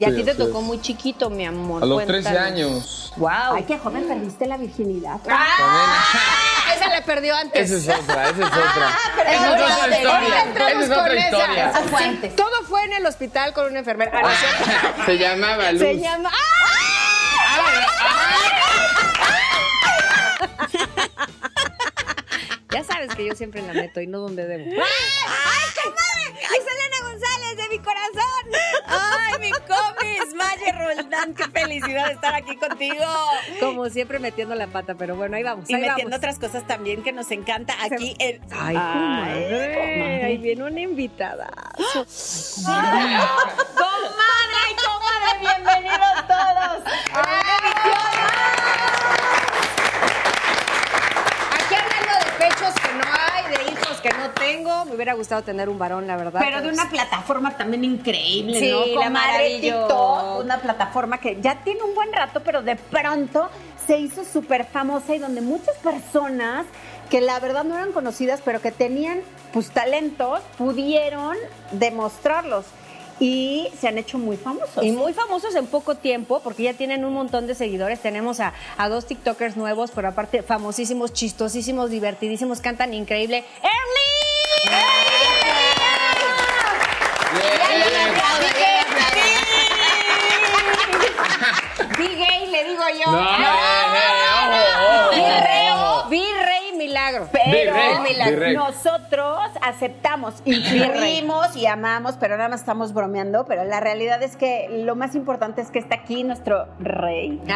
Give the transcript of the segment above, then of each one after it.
Y a Sí, ti te tocó es. muy chiquito, mi amor. A los cuéntanos. 13 años. ¡Wow! Ay, qué joven perdiste la virginidad. ¡Ah! Esa la perdió antes. Esa es otra, esa es otra. pero esa es otra historia. ahora entramos Esa es con otra esa. historia. Esa fue antes. Todo fue en el hospital con una enfermera. Ah, es cierto. Se llamaba Luz. Se llama. Ya sabes que yo siempre la meto y no donde debo. ¡Ay, comis! Maye Roldán, qué felicidad estar aquí contigo. Como siempre metiendo la pata, pero bueno, ahí vamos. Y ahí metiendo vamos. otras cosas también que nos encanta aquí en... Ay, comadre. Ahí viene una invitada. ¡Comadre y comadre! ¡Bienvenidos todos! a una Aquí hablando de pechos que no que no tengo. Me hubiera gustado tener un varón, la verdad. Pero de una plataforma también increíble, Sí, ¿no? la Comadre maravillo. TikTok, una plataforma que ya tiene un buen rato, pero de pronto se hizo súper famosa y donde muchas personas que la verdad no eran conocidas, pero que tenían pues talentos, pudieron demostrarlos y se han hecho muy famosos. Y muy famosos en poco tiempo, porque ya tienen un montón de seguidores. Tenemos a, a dos TikTokers nuevos, pero aparte famosísimos, chistosísimos, divertidísimos, cantan increíble. ¡Erly! Big Gay, le digo yo. No, eh, eh, ojo, Virrey, ojo, ojo. Virrey Milagro. Pero Virrey, El milagro. Virrey. nosotros aceptamos, incluimos y amamos, pero nada más estamos bromeando, pero la realidad es que lo más importante es que está aquí nuestro rey, nuestro.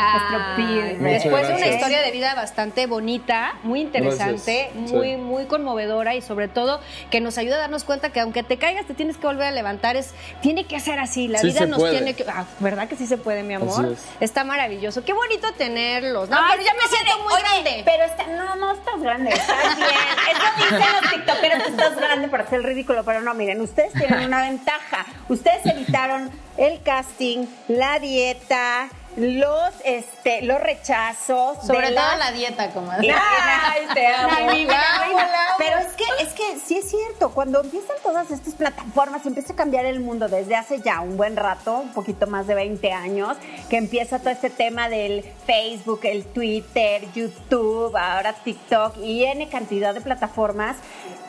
Muchas Después de una historia de vida bastante bonita, muy interesante, Gracias. muy, Sí. muy conmovedora y sobre todo que nos ayuda a darnos cuenta que aunque te caigas te tienes que volver a levantar. Es, tiene que ser así, la Sí vida nos puede. tiene que... ah, ¿Verdad que sí se puede, mi amor? Así es. Está maravilloso. Qué bonito tenerlos. No, Ay, pero ya me siento muy oye, grande. Pero está, no, no estás grande, estás bien. Eso dicen los tiktokeros, estás grande para el ridículo, pero no, miren, ustedes tienen una ventaja. Ustedes evitaron el casting, la dieta, los, este, los rechazos. Sobre todo las- la dieta, comadre. Ay, te amo. Pero es que, es que sí es cierto, cuando empiezan todas estas plataformas, empieza a cambiar el mundo desde hace ya un buen rato, un poquito más de 20 años, que empieza todo este tema del Facebook, el Twitter, YouTube, ahora TikTok y N cantidad de plataformas.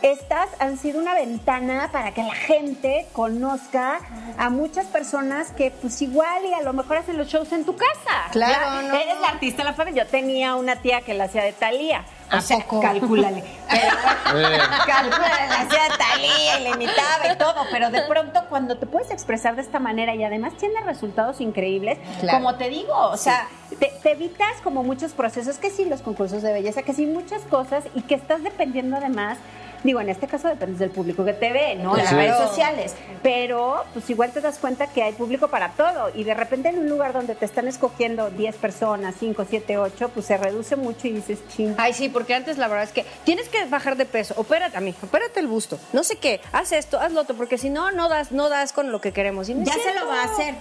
Estas han sido una ventana para que la gente conozca a muchas personas que pues igual y a lo mejor hacen los shows en tu casa. Claro, ¿no? Eres la artista de la familia. Yo tenía una tía que la hacía de Talía. ¿A O sea, poco? calcúlale. Eh. calcúlale, la hacía de Talía y le imitaba y todo. Pero de pronto, cuando te puedes expresar de esta manera y además tienes resultados increíbles, Claro. como te digo, o sea, te, te evitas como muchos procesos, que sí, los concursos de belleza, que sí, muchas cosas y que estás dependiendo además. Digo, en este caso dependes del público que te ve, ¿no? En las redes sociales. Pero, pues igual te das cuenta que hay público para todo. Y de repente en un lugar donde te están escogiendo 10 personas, 5, 7, 8, pues se reduce mucho y dices, ching. Ay, sí, porque antes la verdad es que tienes que bajar de peso. Opérate a mí, opérate el busto. No sé qué, haz esto, haz lo otro, porque si no, no das, no das con lo que queremos. Y no es Ya se lo va a hacer.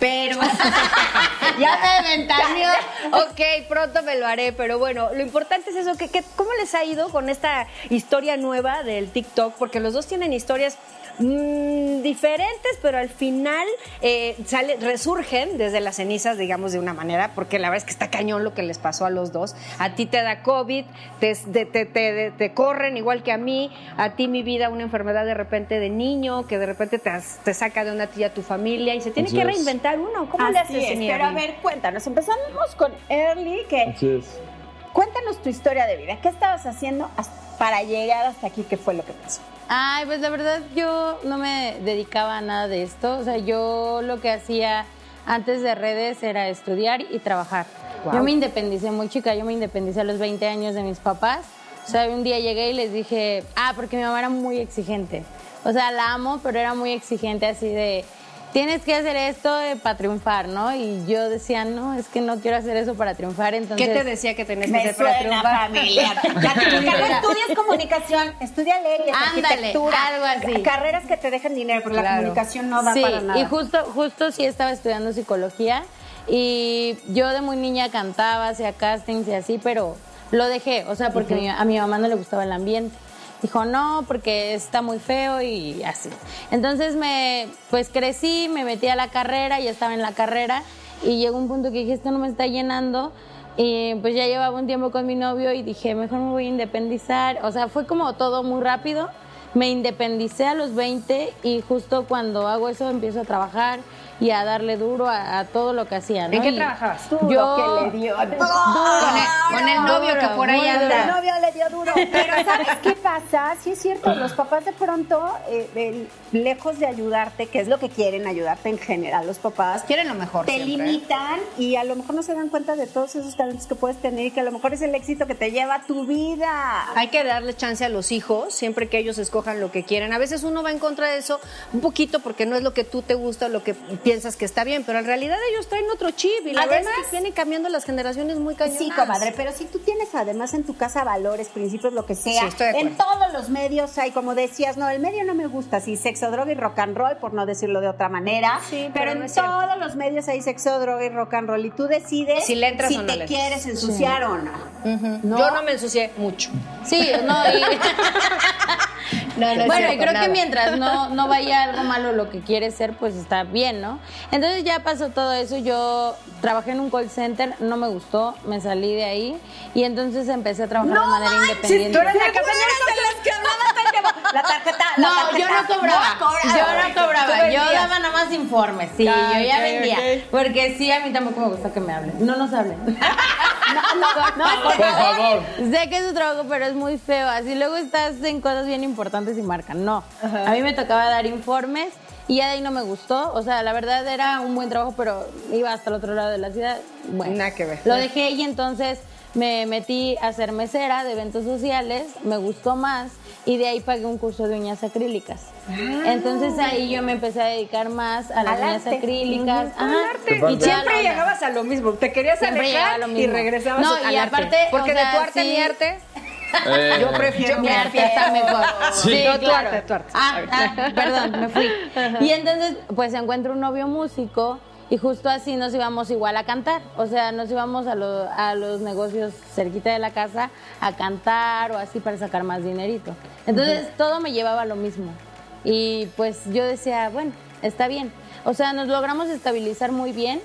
Pero. ya me ventaneó. ok, pronto me lo haré, pero bueno, lo importante es eso, que, que- ¿cómo les ha ido con esta historia nueva del TikTok? Porque los dos tienen historias mm, diferentes, pero al final eh, sale, resurgen desde las cenizas, digamos, de una manera, porque la verdad es que está cañón lo que les pasó a los dos. A ti te da COVID, te, te, te- te- te corren igual que a mí, a ti mi vida, una enfermedad de repente de niño, que de repente te, te saca de una tía tu familia y se tiene Así que es. reinventar uno. ¿Cómo le Así haces, es, pero a ver, cuéntanos. Empezamos con Early, que Así es. cuéntanos tu historia de vida. ¿Qué estabas haciendo hasta- para llegar hasta aquí? ¿Qué fue lo que pasó? Ay, pues la verdad yo no me dedicaba a nada de esto. O sea, yo lo que hacía antes de redes era estudiar y trabajar. Yo me independicé muy chica, yo me independicé a los 20 años de mis papás. O sea, un día llegué y les dije, ah, porque mi mamá era muy exigente. O sea, la amo, pero era muy exigente así de, tienes que hacer esto para triunfar, ¿no? Y yo decía, no, es que no quiero hacer eso para triunfar. Entonces, ¿Qué te decía que tenías que hacer para triunfar? familiar. No estudias comunicación, estudia leyes, Ándale, algo así. Carreras que te dejan dinero, pero la comunicación no da sí, para nada. y justo, justo sí estaba estudiando psicología y yo de muy niña cantaba, hacía castings y así, pero lo dejé, o sea, porque mi- a mi mamá no le gustaba el ambiente. Dijo, no, porque está muy feo y así. Entonces me, pues crecí, me metí a la carrera, ya estaba en la carrera y llegó un punto que dije, esto no me está llenando. Y pues ya llevaba un tiempo con mi novio y dije, mejor me voy a independizar. O sea, fue como todo muy rápido. Me independicé a los 20 y justo cuando hago eso empiezo a trabajar y a darle duro a, a todo lo que hacía. ¿no? ¿En qué Y trabajabas? Duro Yo que le dio. Con el, con el novio que por ahí muy El anda. novio le dio duro. Pero ¿sabes qué pasa? Sí es cierto, los papás de pronto, eh, lejos de ayudarte, que es lo que quieren, ayudarte en general los papás, Quieren lo mejor te siempre. limitan y a lo mejor no se dan cuenta de todos esos talentos que puedes tener y que a lo mejor es el éxito que te lleva a tu vida. Hay que darle chance a los hijos, siempre que ellos escojan lo que quieren. A veces uno va en contra de eso un poquito porque no es lo que tú te gusta o lo que piensas que está bien, pero en realidad ellos traen otro chip y la verdad Además- es que vienen cambiando las generaciones muy cañonas. Sí, comadre, pero si tú tienes además en tu casa valores, principios, lo que sea, Sí, estoy de en todos los medios hay, como decías, no, el medio no me gusta, sí, sexo, droga y rock and roll, por no decirlo de otra manera, Sí, pero, pero en no todos los medios hay sexo, droga y rock and roll y tú decides Si le entras o no te le quieres ensuciar o no. ¿No? Yo no me ensucié mucho. Sí, no, y- No, no bueno, y creo nada. que mientras no, no vaya algo malo lo que quieres ser, pues está bien, ¿no? Entonces ya pasó todo eso, yo trabajé en un call center, no me gustó, me salí de ahí y entonces empecé a trabajar de manera independiente. tú eres la que. La tarjeta, la No, tarjeta. yo no cobraba. cobraba. yo no cobraba. Yo daba nada más informes. Sí, Ah, yo ya vendía. Porque sí, a mí tampoco me gusta que me hablen. No nos hablen. Por favor. Sé que es su trabajo, pero es muy feo. Así luego estás en cosas bien importantes y marcan. No. A mí me tocaba dar informes y ya de ahí no me gustó. O sea, la verdad era un buen trabajo, pero iba hasta el otro lado de la ciudad. Bueno, Nada que ver. Lo dejé y entonces me metí a ser mesera de eventos sociales. Me gustó más y de ahí pagué un curso de uñas acrílicas. Entonces ahí yo me empecé a dedicar más a las Al uñas arte. acrílicas. Arte. Y Siempre llegabas a lo mismo. Te querías Siempre alejar lo y regresabas No, al y arte. aparte, Porque o de tu arte sí. mi arte. Eh, Yo prefiero Mi arte está mejor. Sí. No, tu arte, tu arte. Ah, ah, perdón, me fui. Y entonces, pues encuentro un novio músico y justo así nos íbamos igual a cantar. O sea, nos íbamos a, lo- a los negocios cerquita de la casa a cantar o así para sacar más dinerito. Entonces, todo me llevaba a lo mismo. Y pues yo decía, bueno, está bien. O sea, nos logramos estabilizar muy bien,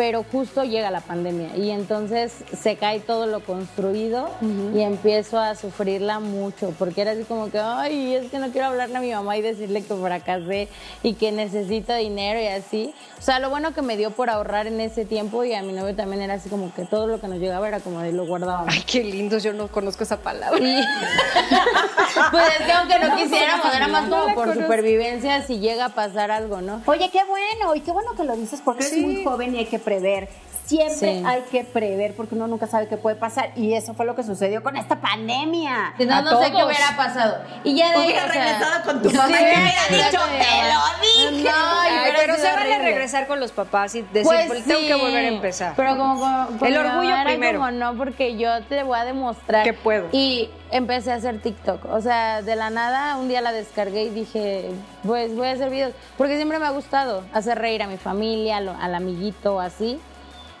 pero justo llega la pandemia y entonces se cae todo lo construido y empiezo a sufrirla mucho, porque era así como que, ay, es que no quiero hablarle a mi mamá y decirle que fracasé y que necesito dinero y así. O sea, lo bueno que me dio por ahorrar en ese tiempo y a mi novio también era así como que todo lo que nos llegaba era como de lo guardábamos. Ay, qué lindos. Yo no conozco esa palabra. Y pues es que aunque no quisiéramos, era más como por supervivencia si llega a pasar algo, ¿no? Oye, qué bueno, y qué bueno que lo dices porque eres Sí. muy joven y hay que prever. Siempre Sí. hay que prever porque uno nunca sabe qué puede pasar y eso fue lo que sucedió con esta pandemia. No, A no sé qué hubiera pasado. Y ya de Hubiera o sea, regresado con tu mamá sí, y hubiera dicho, "Te mamá". lo dije. No, Ay, pero sido se vale regresar con los papás y decir, Pues "Pues, tengo que volver a empezar. Pero como, como- con El orgullo mamá era primero. como no, porque yo te voy a demostrar Que puedo. Y empecé a hacer TikTok. O sea, de la nada, un día la descargué y dije, pues voy a hacer videos. Porque siempre me ha gustado hacer reír a mi familia, al amiguito, así.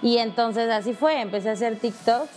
Y entonces así fue, empecé a hacer TikToks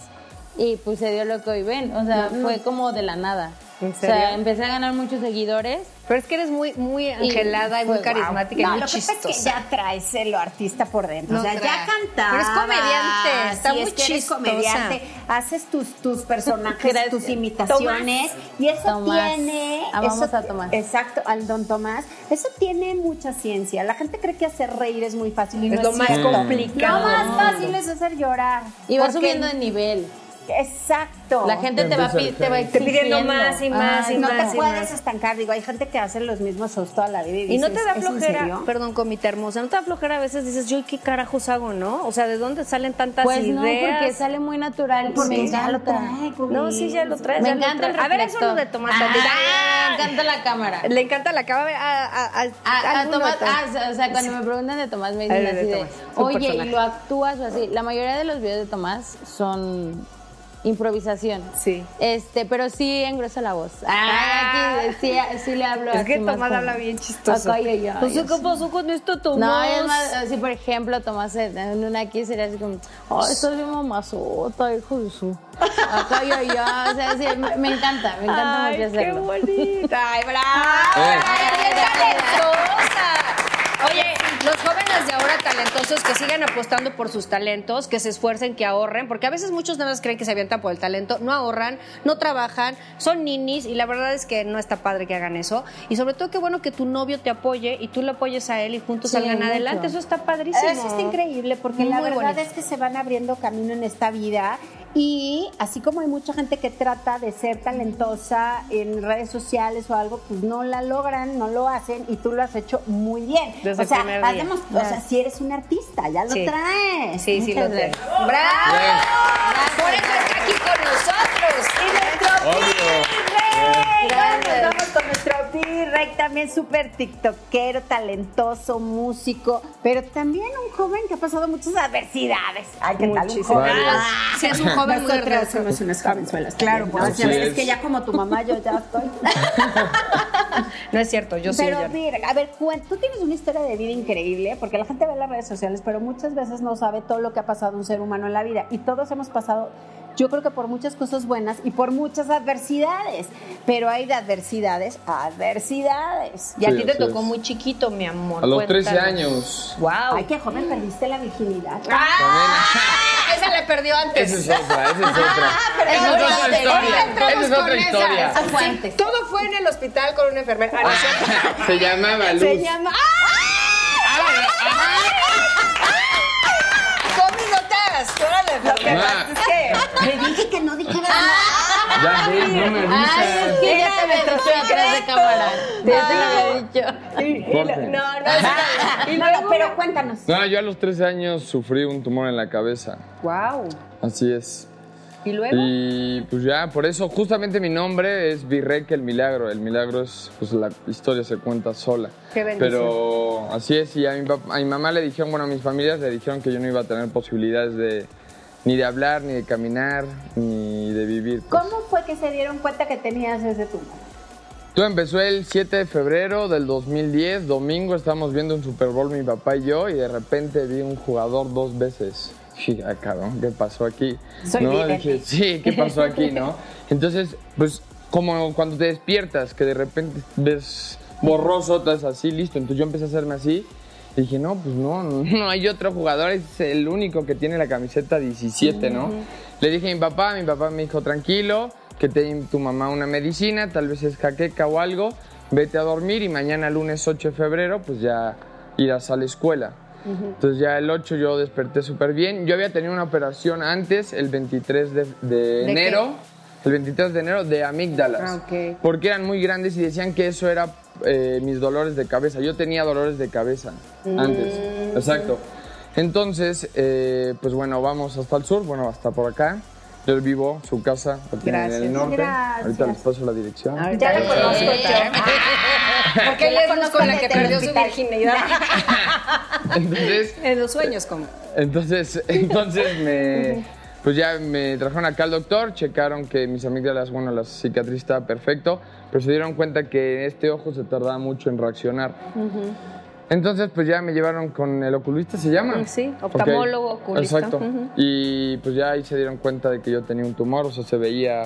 y pues se dio lo que hoy ven. O sea, fue como de la nada. ¿En O sea, empecé a ganar muchos seguidores. Pero es que eres muy, muy angelada y, muy fue guau. carismática y No, muy lo que pasa chistosa. es que ya traes lo artista por dentro. No o sea, ya creas. cantabas. Pero es comediante, está sí, muy es que eres chistosa. comediante, haces tus, tus personajes, tus imitaciones y eso Tomás. tiene... Amamos eso- a Tomás. Exacto, al don Tomás. Eso tiene mucha ciencia. La gente cree que hacer reír es muy fácil y Es no lo es más cierto. complicado Lo más fácil es hacer llorar. Y va subiendo de nivel. Exacto. La gente te va, te va. Te pidiendo más y más Ay, y no más te y puedes más. estancar. Digo, hay gente que hace los mismos shows toda la vida y Y no te da ¿es en flojera, perdón, comita hermosa, no te da flojera a veces dices, yo qué carajos hago, ¿no? O sea, ¿de dónde salen tantas Pues ideas? no, porque sale muy natural Porque me ya lo encanta. trae. No, sí, ya lo traes. Me encanta el. A ver, eso lo de Tomás. Ah, tantito. me encanta la cámara. Le encanta la cámara. A, a, a, A, a alguno Tomás, ah, o sea, cuando me preguntan de Tomás me dicen Ah, así de, Tomás, oye, personaje. ¿y lo actúas o así? La mayoría de los videos de Tomás son improvisación. Sí. Este, pero sí engrosa la voz. Ah. Aquí sí, sí le hablo Es que Tomás como- habla bien chistoso. Acá, ay, ay, No sé qué pasó con esto, No, Tomás. es más, así por ejemplo, Tomás en una aquí sería así como, ay, estás bien mamazota, hijo de su. Acá yo, yo, o sea, sí, me, me encanta, me encanta Ay, mucho qué hacerlo. bonita. Ay, bravo. Ay, qué talentosa. Oye, los jóvenes de ahora talentosos que sigan apostando por sus talentos, que se esfuercen, que ahorren, porque a veces muchos nada más creen que se avientan por el talento, no ahorran, no trabajan, son ninis y la verdad es que no está padre que hagan eso. Y sobre todo qué bueno que tu novio te apoye y tú le apoyes a él y juntos Sí, salgan mucho. adelante. Eso está padrísimo. Eso está increíble porque la verdad bonito. es que se van abriendo camino en esta vida y así como hay mucha gente que trata de ser talentosa en redes sociales o algo, pues no la logran, no lo hacen y tú lo has hecho muy bien. Desde o sea, el primer día. hacemos- o sea, si eres un artista, ya lo Sí. traes. Sí, sí, lo Muchas gracias. ¡Bravo! Bien. Por eso está aquí con nosotros. Y nuestro Obvio. Nos vamos con nuestro Rey, también súper tiktokero, talentoso, músico, pero también un joven que ha pasado muchas adversidades. Ay, ¿qué tal? Un joven. Ah, Sí, es un joven muy Nosotras hermoso. somos unas jovenzuelas. Claro, también, ¿no? supuesto. Es que ya como tu mamá yo ya estoy. No es cierto, yo sí. pero mira, a ver, tú tienes una historia de vida increíble, porque la gente ve las redes sociales, pero muchas veces no sabe todo lo que ha pasado un ser humano en la vida. Y todos hemos pasado, yo creo que por muchas cosas buenas y por muchas adversidades. Pero hay de adversidades a adversidades. Y a ti te así tocó es. muy chiquito, mi amor. A los 13 Cuéntanos. años. ¡Wow! Ay, qué joven perdiste la virginidad. ¡Ah! Esa la perdió antes. Esa es otra, esa es otra. pero Esa es otra no, historia. Esa es con otra esa, historia. esa fue antes. Todo fue en el hospital con una enfermera. Ah. Se llamaba Luz. Se llama. ¡Comidotas! ¡Órale! Lo que Ah. pasa es que. Le dije que no dijeras Ya ves, no me Ay, es avisas. que ya te me tocó atrás de cámara. Ya te lo había dicho. No, no, nada. No, pero cuéntanos. No, yo a los 13 años sufrí un tumor en la cabeza. ¡Wow! Así es. ¿Y luego? Y pues ya, por eso justamente mi nombre es Virreque el Milagro. El milagro es, pues la historia se cuenta sola. Qué bendición. Pero así es, y a mi, a mi mamá le dijeron, bueno, a mis familias le dijeron que yo no iba a tener posibilidades de ni de hablar, ni de caminar, ni de vivir. pues. ¿Cómo fue que se dieron cuenta que tenías ese tumor? Todo empezó el 7 de febrero del 2010, domingo, estábamos viendo un Super Bowl mi papá y yo, y de repente vi un jugador dos veces. Dije, ah, cabrón, ¿qué pasó aquí? Soy ¿No? Dije, sí, ¿qué pasó aquí, no? Entonces, pues, como cuando te despiertas, que de repente ves borroso, estás así, listo. Entonces yo empecé a hacerme así. Y dije, no, pues no, no hay otro jugador, es el único que tiene la camiseta 17, ¿no? Le dije a mi papá, mi papá me dijo, tranquilo, que te dé tu mamá una medicina, tal vez es jaqueca o algo, vete a dormir y mañana lunes 8 de febrero, pues ya irás a la escuela. Entonces ya el 8 yo desperté súper bien. Yo había tenido una operación antes, el 23 de, de enero. El 23 de enero de amígdalas. Ah. Porque eran muy grandes y decían que eso era eh, mis dolores de cabeza. Yo tenía dolores de cabeza antes. Mm. Exacto. Entonces, eh, pues bueno, vamos hasta el sur, bueno, hasta por acá. Yo vivo, su casa, la tienen en Gracias. el norte. Gracias. Ahorita les paso la dirección. Ya la conozco yo. Porque ella es con la que perdió su virginidad. Entonces, En los sueños, como. Entonces, entonces me, pues ya me trajeron acá al doctor, checaron que mis amígdalas, bueno, la cicatriz estaba perfecto, pero se dieron cuenta que este ojo se tardaba mucho en reaccionar. Entonces, pues ya me llevaron con el oculista, ¿se llama? Sí, Ok. oftalmólogo, oculista. Exacto. Y pues ya ahí se dieron cuenta de que yo tenía un tumor, o sea, se veía,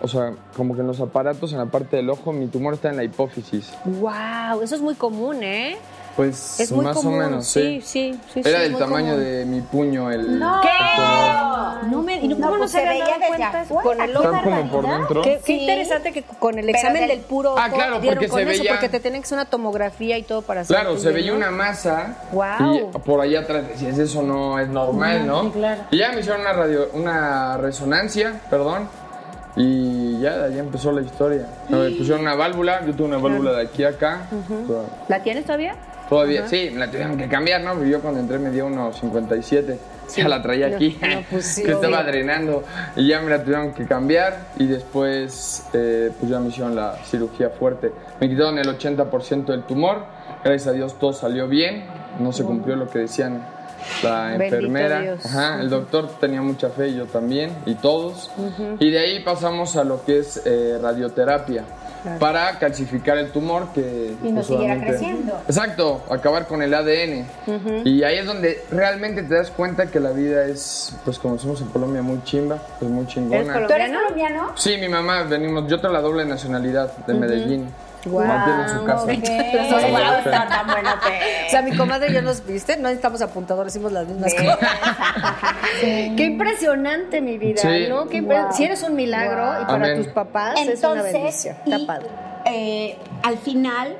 o sea, como que en los aparatos, en la parte del ojo, mi tumor está en la hipófisis. ¡Wow! Eso es muy común, ¿eh? Pues Es muy más común. o menos, sí. sí, sí. sí, Era del tamaño común. de mi puño el, No. el tumor. No me, y no, No, ¿cómo no pues se veía dado cuenta con el Qué ojo? Están como por dentro. Qué, qué Sí. interesante que con el examen del- del puro ojo Ah, claro, dieron porque con se eso, veía- porque te tienen que hacer una tomografía y todo para hacer Claro, se veía una masa Guau. y por allá atrás decías, eso no es normal, ¿no? sí, claro. Y ya me hicieron una, radio, una resonancia, perdón, y ya de ahí empezó la historia. Me pusieron una válvula, yo tuve una válvula de aquí a acá. ¿La tienes todavía? Todavía, sí, me la tuvieron que cambiar, ¿no? Yo cuando entré me dio unos 57. Ya la traía aquí, no, pues sí, que estaba drenando. Y ya me la tuvieron que cambiar y después eh, pues ya me hicieron la cirugía fuerte. Me quitaron el 80% del tumor. Gracias a Dios todo salió bien. no se cumplió lo que decían la enfermera. Ajá, el doctor tenía mucha fe, yo también, y todos. Y de ahí pasamos a lo que es eh, radioterapia. Para calcificar el tumor que... Y no pues, siguiera creciendo. Exacto, acabar con el ADN. Y ahí es donde realmente te das cuenta que la vida es, pues como decimos en Colombia, muy chimba, pues muy chingona. ¿Tú eres colombiano? Sí, mi mamá, venimos, yo tengo la doble nacionalidad de Medellín. Mamá tiene su casa. Wow. Wow, está tan bueno que- O sea, mi comadre y yo nos viste, no necesitamos apuntadores, hicimos las mismas cosas. Qué impresionante, mi vida, Sí. ¿no? Qué Wow. Si eres un milagro y para Amén. tus papás es una Entonces, bendición. Está y, padre. eh, al final,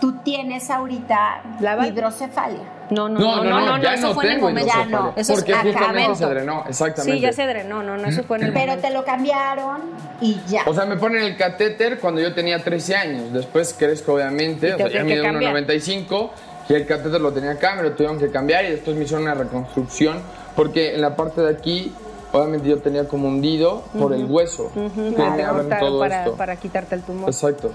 tú tienes ahorita La hidrocefalia. No, no, No, no, no, ya eso no fue en el tengo momento. Ya no, Eso es Porque justamente se drenó, exactamente. Sí, ya se drenó, no, no, eso fue en el Pero momento. te lo cambiaron y ya. O sea, me ponen el catéter cuando yo tenía 13 años. Después crezco, obviamente. O sea, ya mido cambiar. 1,95 y el catéter lo tenía acá, me lo tuvieron que cambiar y después me hicieron una reconstrucción porque en la parte de aquí, obviamente yo tenía como hundido por el hueso. Que me abren Cortar todo para, esto. para quitarte el tumor. Exacto.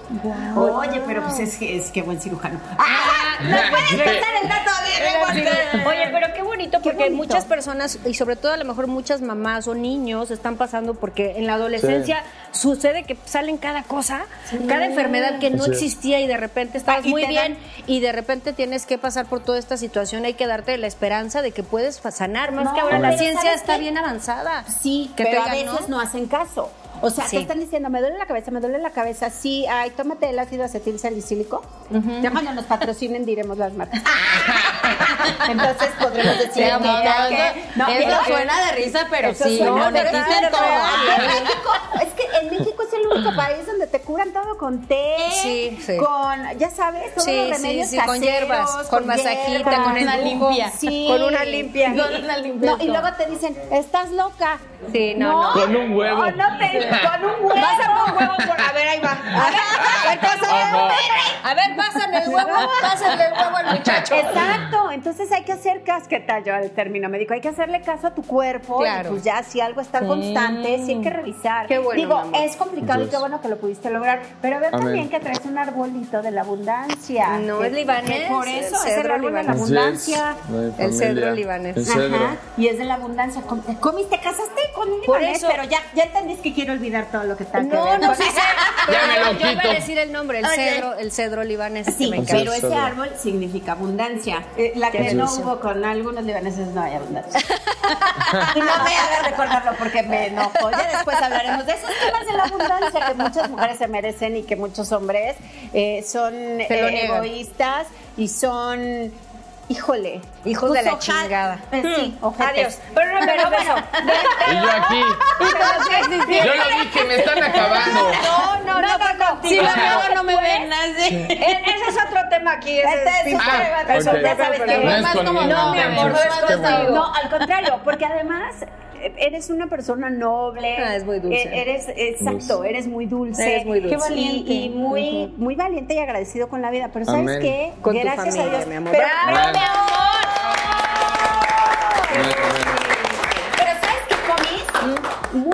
Oye, pero pues es que es que buen cirujano. ¡Ah! ¡No puedes pasar el dato de Oye, pero qué bonito, Qué porque bonito. muchas personas, y sobre todo a lo mejor muchas mamás o niños, están pasando porque en la adolescencia sucede que salen cada cosa, cada enfermedad que no existía y de repente estabas Ah, muy bien dan- y de repente tienes que pasar por toda esta situación. Hay que darte la esperanza de que puedes sanar, más No, que ahora la ciencia ¿sabes está qué? bien avanzada. Sí, Que pero te a veces no hacen caso. O sea, Sí. te están diciendo, me duele la cabeza, me duele la cabeza. Sí, ay, tómate el ácido acetil salicílico. Ya cuando nos patrocinen diremos las marcas. Entonces podremos decir Sí, que no, no, que- no, no, eso pero- suena de risa, pero sí, suena, no, pero es todo. En México, es que en México es el único país donde te curan todo con té, Sí, sí. con, ya sabes, todos Sí, los remedios sí, con caseros, hierbas, con masajita, hierbas, con una limpia. sí. Con una limpia. Con una limpia. no, y luego te dicen, estás loca. Sí, no, no. Con un huevo. O no te, con un huevo. A por un huevo por. A ver, ahí va. A ver, a ver, pásale. Ajá. A ver, pásale el huevo, pásale el huevo al muchacho. Exacto, entonces hay que hacer caso, ¿qué tal yo el término médico? Hay que hacerle caso a tu cuerpo Claro. y pues ya si algo está constante, sí hay que revisar. Qué bueno, Digo, es complicado y qué bueno que lo pudiste lograr, pero veo Amén. también que traes un arbolito de la abundancia. No, es libanés, Por el eso es el árbol de la abundancia. El cedro libanés. El cedro. Ajá, y es de la abundancia. Com- Comis, te casaste con un Por libanés, eso- pero ya, ya entendís que quiero olvidar todo lo que está que No, ver no con- sí sé. Ya me Pero lo yo voy a decir el nombre, el Oye. cedro, el cedro libanés. que Sí, me pero ese árbol significa abundancia. Eh, la que no hubo con algunos libaneses no hay abundancia. y no me hagas recordarlo porque me enojo. Ya después hablaremos de esos temas de la abundancia que muchas mujeres se merecen y que muchos hombres eh, son eh, egoístas y son, híjole, Hijos de la chingada. eh, sí, ojetes. Adiós. Pero no de eso. Y yo aquí. Yo lo dije, me están acabando. No, no, no, contigo. Si lo hago, no me ven así. Eh, Ese es otro tema aquí. Ese Este es Ah, ok. ya sabes que- No es más como no, mi amor, no es bueno. No, al contrario, porque además eh, eres una persona noble. Ah, es muy dulce. eh, Eres, exacto, eres muy dulce. Eres muy dulce. Qué valiente. Y, y muy, muy valiente y agradecido con la vida. Pero ¿sabes Amén. qué? Con tu Gracias familia, a Dios. mi amor. Pero, ¡Bravo, pero- Amén, amén.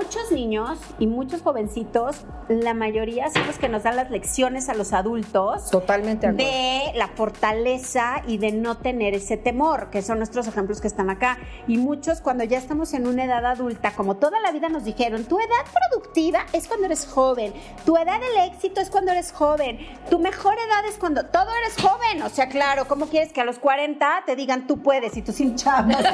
Muchos niños y muchos jovencitos, la mayoría son los que nos dan las lecciones a los adultos. Totalmente de acuerdo. de la fortaleza y de no tener ese temor, que son nuestros ejemplos que están acá. Y muchos cuando ya estamos en una edad adulta, como toda la vida nos dijeron, tu edad productiva es cuando eres joven, tu edad del éxito es cuando eres joven, tu mejor edad es cuando todo eres joven. O sea, claro, ¿cómo quieres que a los 40 te digan tú puedes y tú sin chavos? ¿Cómo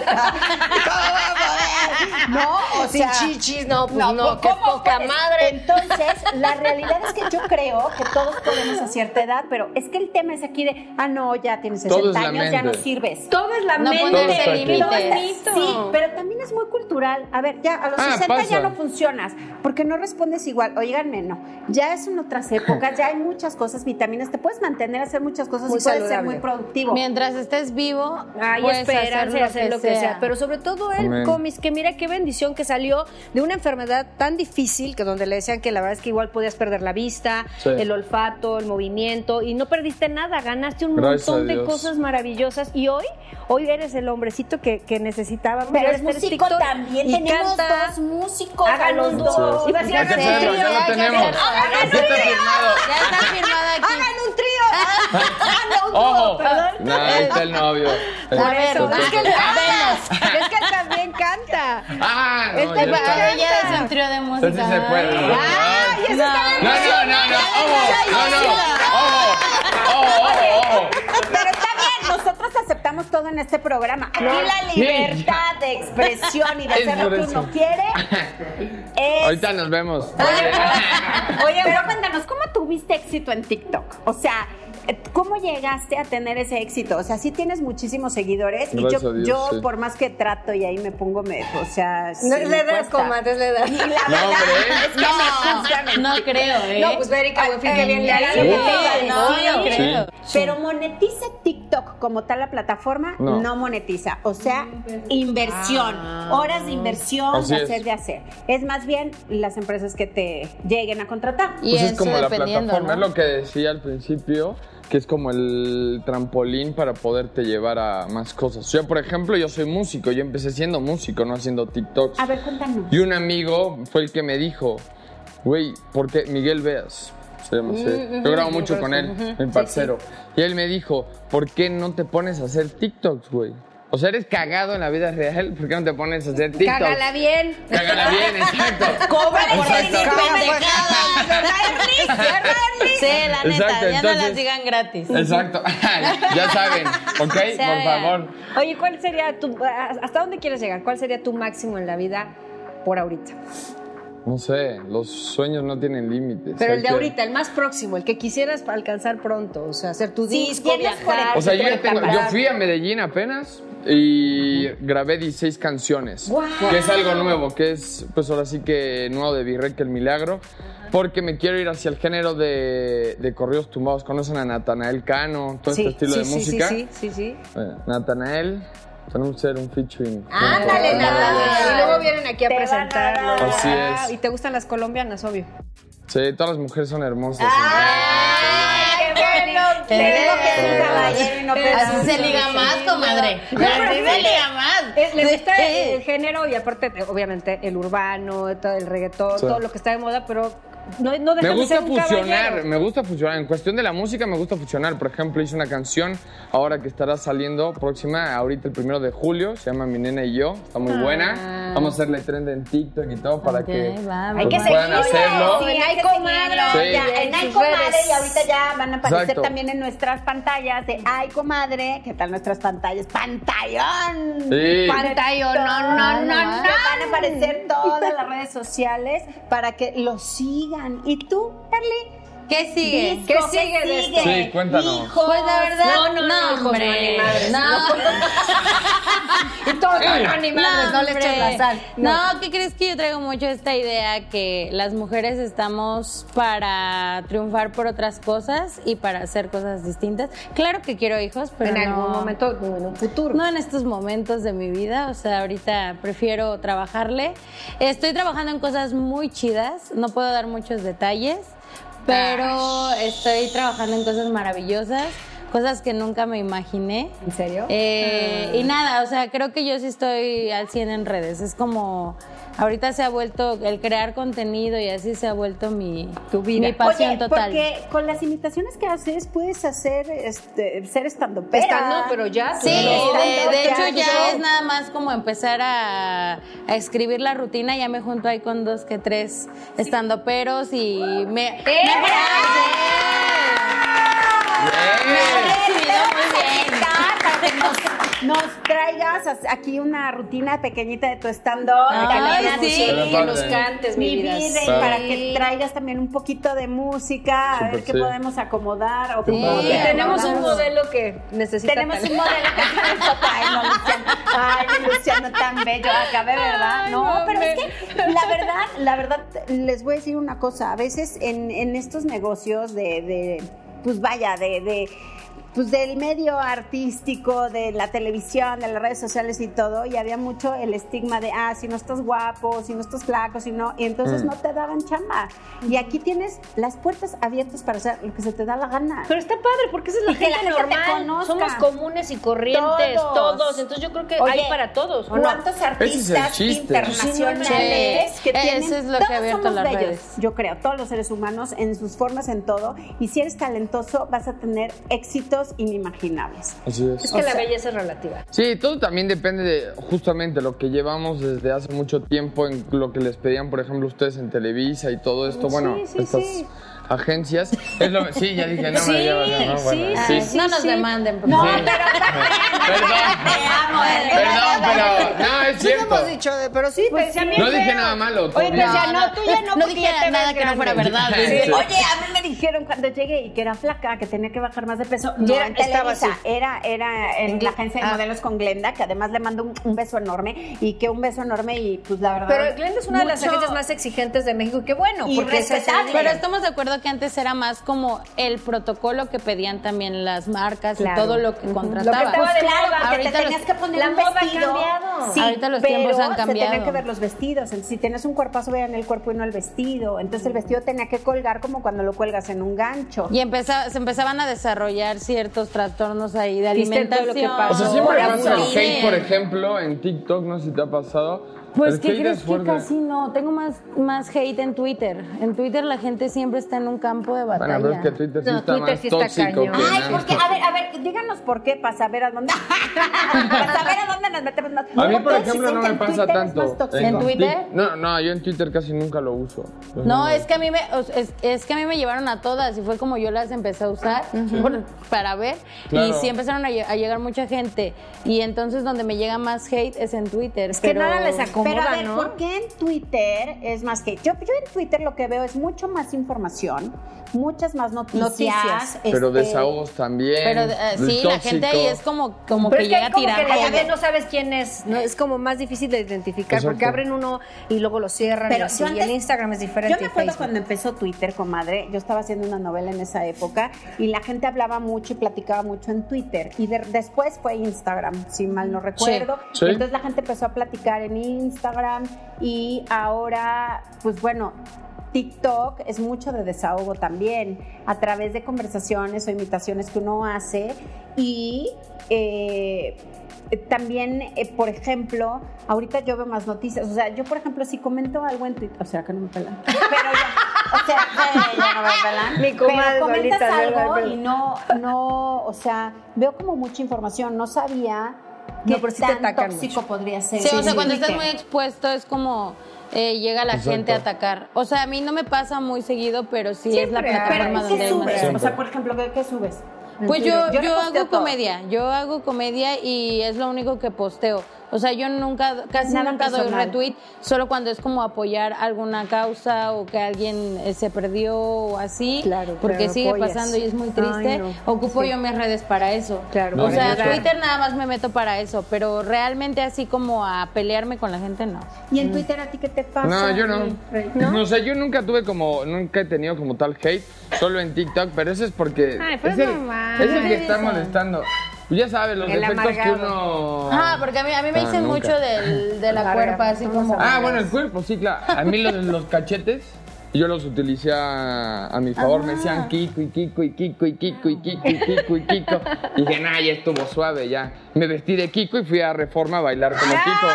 poder? No, o Sin chichis, no, pues no, qué ¿cómo poca puedes? madre. Entonces, la realidad es que yo creo que todos podemos a cierta edad, pero es que el tema es aquí de, ah, no, ya tienes Todo 60 es la años, ya no sirves. Todo es la No mente. Límites. Sí, pero también es muy cultural. A ver, ya a los Ah, 60 ya no funcionas, porque no respondes igual. Oiganme, no. Ya es en otras épocas, ya hay muchas cosas, vitaminas, te puedes mantener, hacer muchas cosas Muy y puedes ser muy productivo. Mientras estés vivo, Hay puedes esperanza y hacer hacer lo que sea. Pero sobre todo el Amén. cómics, que mira qué bendición que salió de una enfermedad tan difícil que donde le decían que la verdad es que igual podías perder la vista, Sí. el olfato, el movimiento y no perdiste nada, ganaste un Gracias montón de cosas maravillosas y hoy, hoy eres el hombrecito que, que necesitábamos. pero es músico TikTok también. y Tenemos canta. dos músicos. Hagan un dos. a Hay que hagan un trío. ya lo. Aquí está firmado. Ya está firmada aquí. Hagan un trío Ojo. No, ahí está el novio. A ver, Este, es también canta. Ah, no, Este ya va- está. Ella es un trío de música. Entonces se puede. ¿no? Ay, eso está bien. No, no, no, no, ojo, no, no, ojo, ojo, ojo. Pero está bien, nosotros aceptamos todo en este programa. Aquí la libertad de expresión y de hacer lo que uno quiere es... Ahorita nos vemos. Oye, pero cuéntanos, ¿cómo tuviste éxito en TikTok? O sea, ¿cómo llegaste a tener ese éxito? O sea, sí tienes muchísimos seguidores y yo, a Dios, yo sí. por más que trato y ahí me pongo, me, o sea, sí No es la me edad, cuesta. comadre, es la edad. Y la No, verdad hombre. es que me juzgan en No creo, ¿eh? No, pues Erika Buenfil, que bien le Sí. No, sí. yo creo. Pero monetiza TikTok como tal la plataforma, no, No. monetiza. O sea, inversión, horas de inversión, de es. hacer, de hacer. Es más bien las empresas que te lleguen a contratar. Y Pues es eso como la plataforma, ¿no? es lo que decía al principio, que es como el trampolín para poderte llevar a más cosas. Yo, por ejemplo, yo soy músico, yo empecé siendo músico, no haciendo TikToks. A ver, cuéntanos. Y un amigo fue el que me dijo, güey, ¿por qué Miguel Veas? Se llama así. Yo grabo mucho con él, mi parcero. Y él me dijo, ¿por qué no te pones a hacer TikToks, güey? O sea, eres cagado en la vida real, ¿por qué no te pones a hacer TikToks? Cágala bien. Cágala bien, exacto. Cobra por decir Sí, la neta, Exacto, ya no entonces- las digan gratis. Exacto. ya saben, ¿ok? Por favor. Oye, ¿cuál sería tu. ¿Hasta dónde quieres llegar? ¿Cuál sería tu máximo en la vida por ahorita? No sé, los sueños no tienen límites. Pero el de que- ahorita, el más próximo, el que quisieras alcanzar pronto. O sea, hacer tu Sí, disco, viajar. O sea, yo, tu ya tengo, yo fui a Medellín apenas y grabé 16 canciones. Guau. Que es algo nuevo, que es, pues ahora sí que nuevo de Virrey, que el milagro. Porque me quiero ir hacia el género de, de corridos tumbados. ¿Conocen a Natanael Cano? Todo Sí, este estilo sí, de sí, música. Sí, sí, sí. sí. Eh, Natanael, tenemos que hacer un featuring. Ándale. Natanael. Y luego vienen aquí a Te presentarlo. Así es. Y te gustan las colombianas, obvio. Sí, todas las mujeres son hermosas. ¡Ay, qué bueno! Te digo que es un caballero y no Así se liga más, comadre. Así se liga más. Le gusta el género y aparte, obviamente, el urbano, todo el reggaetón, todo lo que está de moda, pero no, no deja Me de gusta ser un fusionar, me gusta fusionar. En cuestión de la música me gusta fusionar. Por ejemplo, hice una canción ahora que estará saliendo próxima, ahorita el primero de julio, se llama Mi Nena y Yo. Está muy buena. Vamos a hacerle trend en TikTok y todo para Ok, que va, pues, Hay que puedan seguirlo. hacerlo. Sí, En hay comadre. Sí. Ya, en Ay Comadre y ahorita ya van a aparecer Exacto. también en nuestras pantallas de Ay Comadre. ¿Qué tal nuestras pantallas? ¡Pantallón! Sí. Pantallón, no, no, no, no. Que van a aparecer todas las redes sociales para que lo sigan. ¿Y tú, Erly? ¿Qué sigue? Disco, ¿Qué sigue de esto? Sí, cuéntanos. Hijos. Pues la verdad, No, no, no, hijos, hombre. no, ni madres. No. Y todo, no, no, ni madres, no le eches la sal. No. ¿qué crees que yo traigo mucho esta idea que las mujeres estamos para triunfar por otras cosas y para hacer cosas distintas? Claro que quiero hijos, pero en no- algún momento, en un futuro. No en estos momentos de mi vida, o sea, ahorita prefiero trabajarle. Estoy trabajando en cosas muy chidas, no puedo dar muchos detalles, pero estoy trabajando en cosas maravillosas, cosas que nunca me imaginé. ¿En serio? Eh, Y nada, o sea, creo que yo sí estoy al 100 en redes. Es como, ahorita se ha vuelto, el crear contenido y así se ha vuelto mi, Tu vida. mi pasión Oye, total. porque con las imitaciones que haces puedes hacer, este, ser estando. Estando, pero ya. Sí, ¿no? de, de hecho ya yo- es nada más como empezar a, a escribir la rutina, ya me junto ahí con dos que tres estando peros y me, me, me han recibido muy bien. Que nos, nos traigas as- aquí una rutina pequeñita de tu stand-up. Ay, también sí. que nos cantes, mi mi vida. vida, y para que traigas también un poquito de música, a ver qué sí. podemos acomodar. O Sí. te tenemos un modelo que necesita Tenemos un talento. modelo que tiene Ay, no, Luciano. Ay, Luciano tan bello acá, de verdad. Ay, no, no, pero me- es que la verdad, la verdad, les voy a decir una cosa. A veces en, en estos negocios de, de, pues vaya, de, de pues del medio artístico, de la televisión, de las redes sociales y todo, y había mucho el estigma de, ah, si no estás guapo, si no estás flaco, si no, y entonces Mm. no te daban chamba. Y aquí tienes las puertas abiertas para hacer lo que se te da la gana. Pero está padre porque esa es la Y que la normal. Somos comunes y corrientes, Todos. todos. Entonces yo creo que Oye, hay para todos. ¿Cuántos artistas internacionales Sí, que tienen? es lo que ha todos abierto somos las bellos, redes. yo creo, todos los seres humanos en sus formas, en todo. Y si eres talentoso, vas a tener inimaginables. Así es. Es que la belleza es relativa. Sí, todo también depende de justamente lo que llevamos desde hace mucho tiempo en lo que les pedían, por ejemplo, ustedes en Televisa y todo esto. bueno, sí, estas sí. Agencias. Es lo- sí, ya dije, no Sí, me llevas, no, sí, bueno, sí, sí. sí. no nos demanden, por No. Sí. Perdón. Perdón, pero no, es Sí lo cierto. hemos dicho, pero sí, Pues mí No dije nada malo. Oye, pues ya no, tú ya no, no dije te nada que no fuera verdad. Sí. Oye, a mí me dijeron cuando llegué y que era flaca, que tenía que bajar más de peso. No, era- en estaba así. Era, era en la agencia de Ah. modelos con Glenda, que además le mando un, un beso enorme y que un beso enorme y pues la verdad. Pero Glenda es una de las agencias más exigentes de México. y Qué bueno, Y porque. Pero estamos de acuerdo que antes era más como el protocolo que pedían también las marcas Claro. y todo lo que Lo que contrataban. de claro, moda. Ahorita te tenías los- que poner la un vestido. cambiado. Sí, Ahorita los pero tiempos han se tenían cambiado. que ver los vestidos. Entonces, si tienes un cuerpazo, vean el cuerpo y no el vestido. Entonces, el vestido tenía que colgar como cuando lo cuelgas en un gancho. Y empeza- se empezaban a desarrollar ciertos trastornos ahí de ¿Viste todo lo alimentación. que pasó? O sea, siempre pasa el sí. hate, por ejemplo, en TikTok, no sé si te ha pasado. Pues, ¿qué crees es que casi no? Tengo más, más hate en Twitter. En Twitter la gente siempre está en un campo de batalla. Bueno, pero es que Twitter sí No, está Twitter más sí está tóxico cañón. Ay, porque, a ver, a ver, díganos por qué, para saber a dónde. para saber a dónde nos metemos más. A mí, por ¿Ustedes ejemplo, no me en pasa Twitter es tanto. ¿En Twitter? No, no, yo en Twitter casi nunca lo uso. Pues No, es que a mí me es, es que a mí me llevaron a todas y fue como yo las empecé a usar por- para ver Claro. y sí empezaron a, lle- a llegar mucha gente y entonces donde me llega más hate es en Twitter. Es que nada les acomoda, Pero a ver, ¿no? ¿por qué en Twitter es más que yo, yo en Twitter lo que veo es mucho más información, muchas más noticias. Noticias. Pero este, desahogos también. Pero eh, sí, la gente ahí es como, como Pero que es que llega hay a como tirar. que no sabes quién es, ¿no? Es como más difícil de identificar Exacto. porque abren uno y luego lo cierran Pero y así. yo y el Instagram es diferente. Yo me acuerdo Facebook. cuando empezó Twitter, comadre, yo estaba haciendo una novela en esa época y la gente hablaba mucho y platicaba mucho en Twitter. Y de- después fue Instagram, si mal no recuerdo. Sí. Entonces la gente empezó a platicar en Instagram y ahora, pues bueno. TikTok es mucho de desahogo también, a través de conversaciones o imitaciones que uno hace y eh, también, eh, por ejemplo, ahorita yo veo más noticias. O sea, yo, por ejemplo, si comento algo en Twitter, o sea, que no me pelan. Pero ya, o sea, ya no me pelan. Mi comadre pero comentas solita, algo y no, no, o sea, veo como mucha información. No sabía No, qué pero sí te tan tóxico podría ser. Sí, o sea, cuando estás muy expuesto es como eh, llega la Exacto. gente a atacar. O sea, a mí no me pasa muy seguido, pero sí es la. Pero, plataforma ¿qué donde subes? O sea, por ejemplo, ¿qué, qué subes? Pues yo, yo, hago todo. comedia, yo hago comedia y es lo único que posteo. O sea, yo nunca, casi Nada nunca doy retweet, solo cuando es como apoyar alguna causa o que alguien eh, se perdió o así, Claro, porque sigue apoyas. pasando y es muy Ay, triste. no. Ocupo Sí. yo mis redes para eso. Claro, o para sea. Twitter nada más me meto para eso, pero realmente así como a pelearme con la gente no. ¿Y en Twitter a ti qué te pasa? No, yo no. ¿No? ¿No? O sea, yo nunca tuve como, nunca he tenido como tal hate, solo en TikTok, pero eso es porque Ay, pero es, es el, normal. es el que está molestando. Pues ya sabes, los El defectos que amargado. uno... Ah, porque a mí, a mí me Ah, dicen nunca. mucho del, de la cuerpa, así como... Ah, bueno, el cuerpo, sí, claro. A mí los, los cachetes, yo los utilicé a, a mi favor. Me decían Kiko y Kiko y Kiko y Kiko y Kiko y Kiko y Kiko. Y dije, nah, ya estuvo suave, ya. Me vestí de Kiko y fui a Reforma a bailar como Kiko.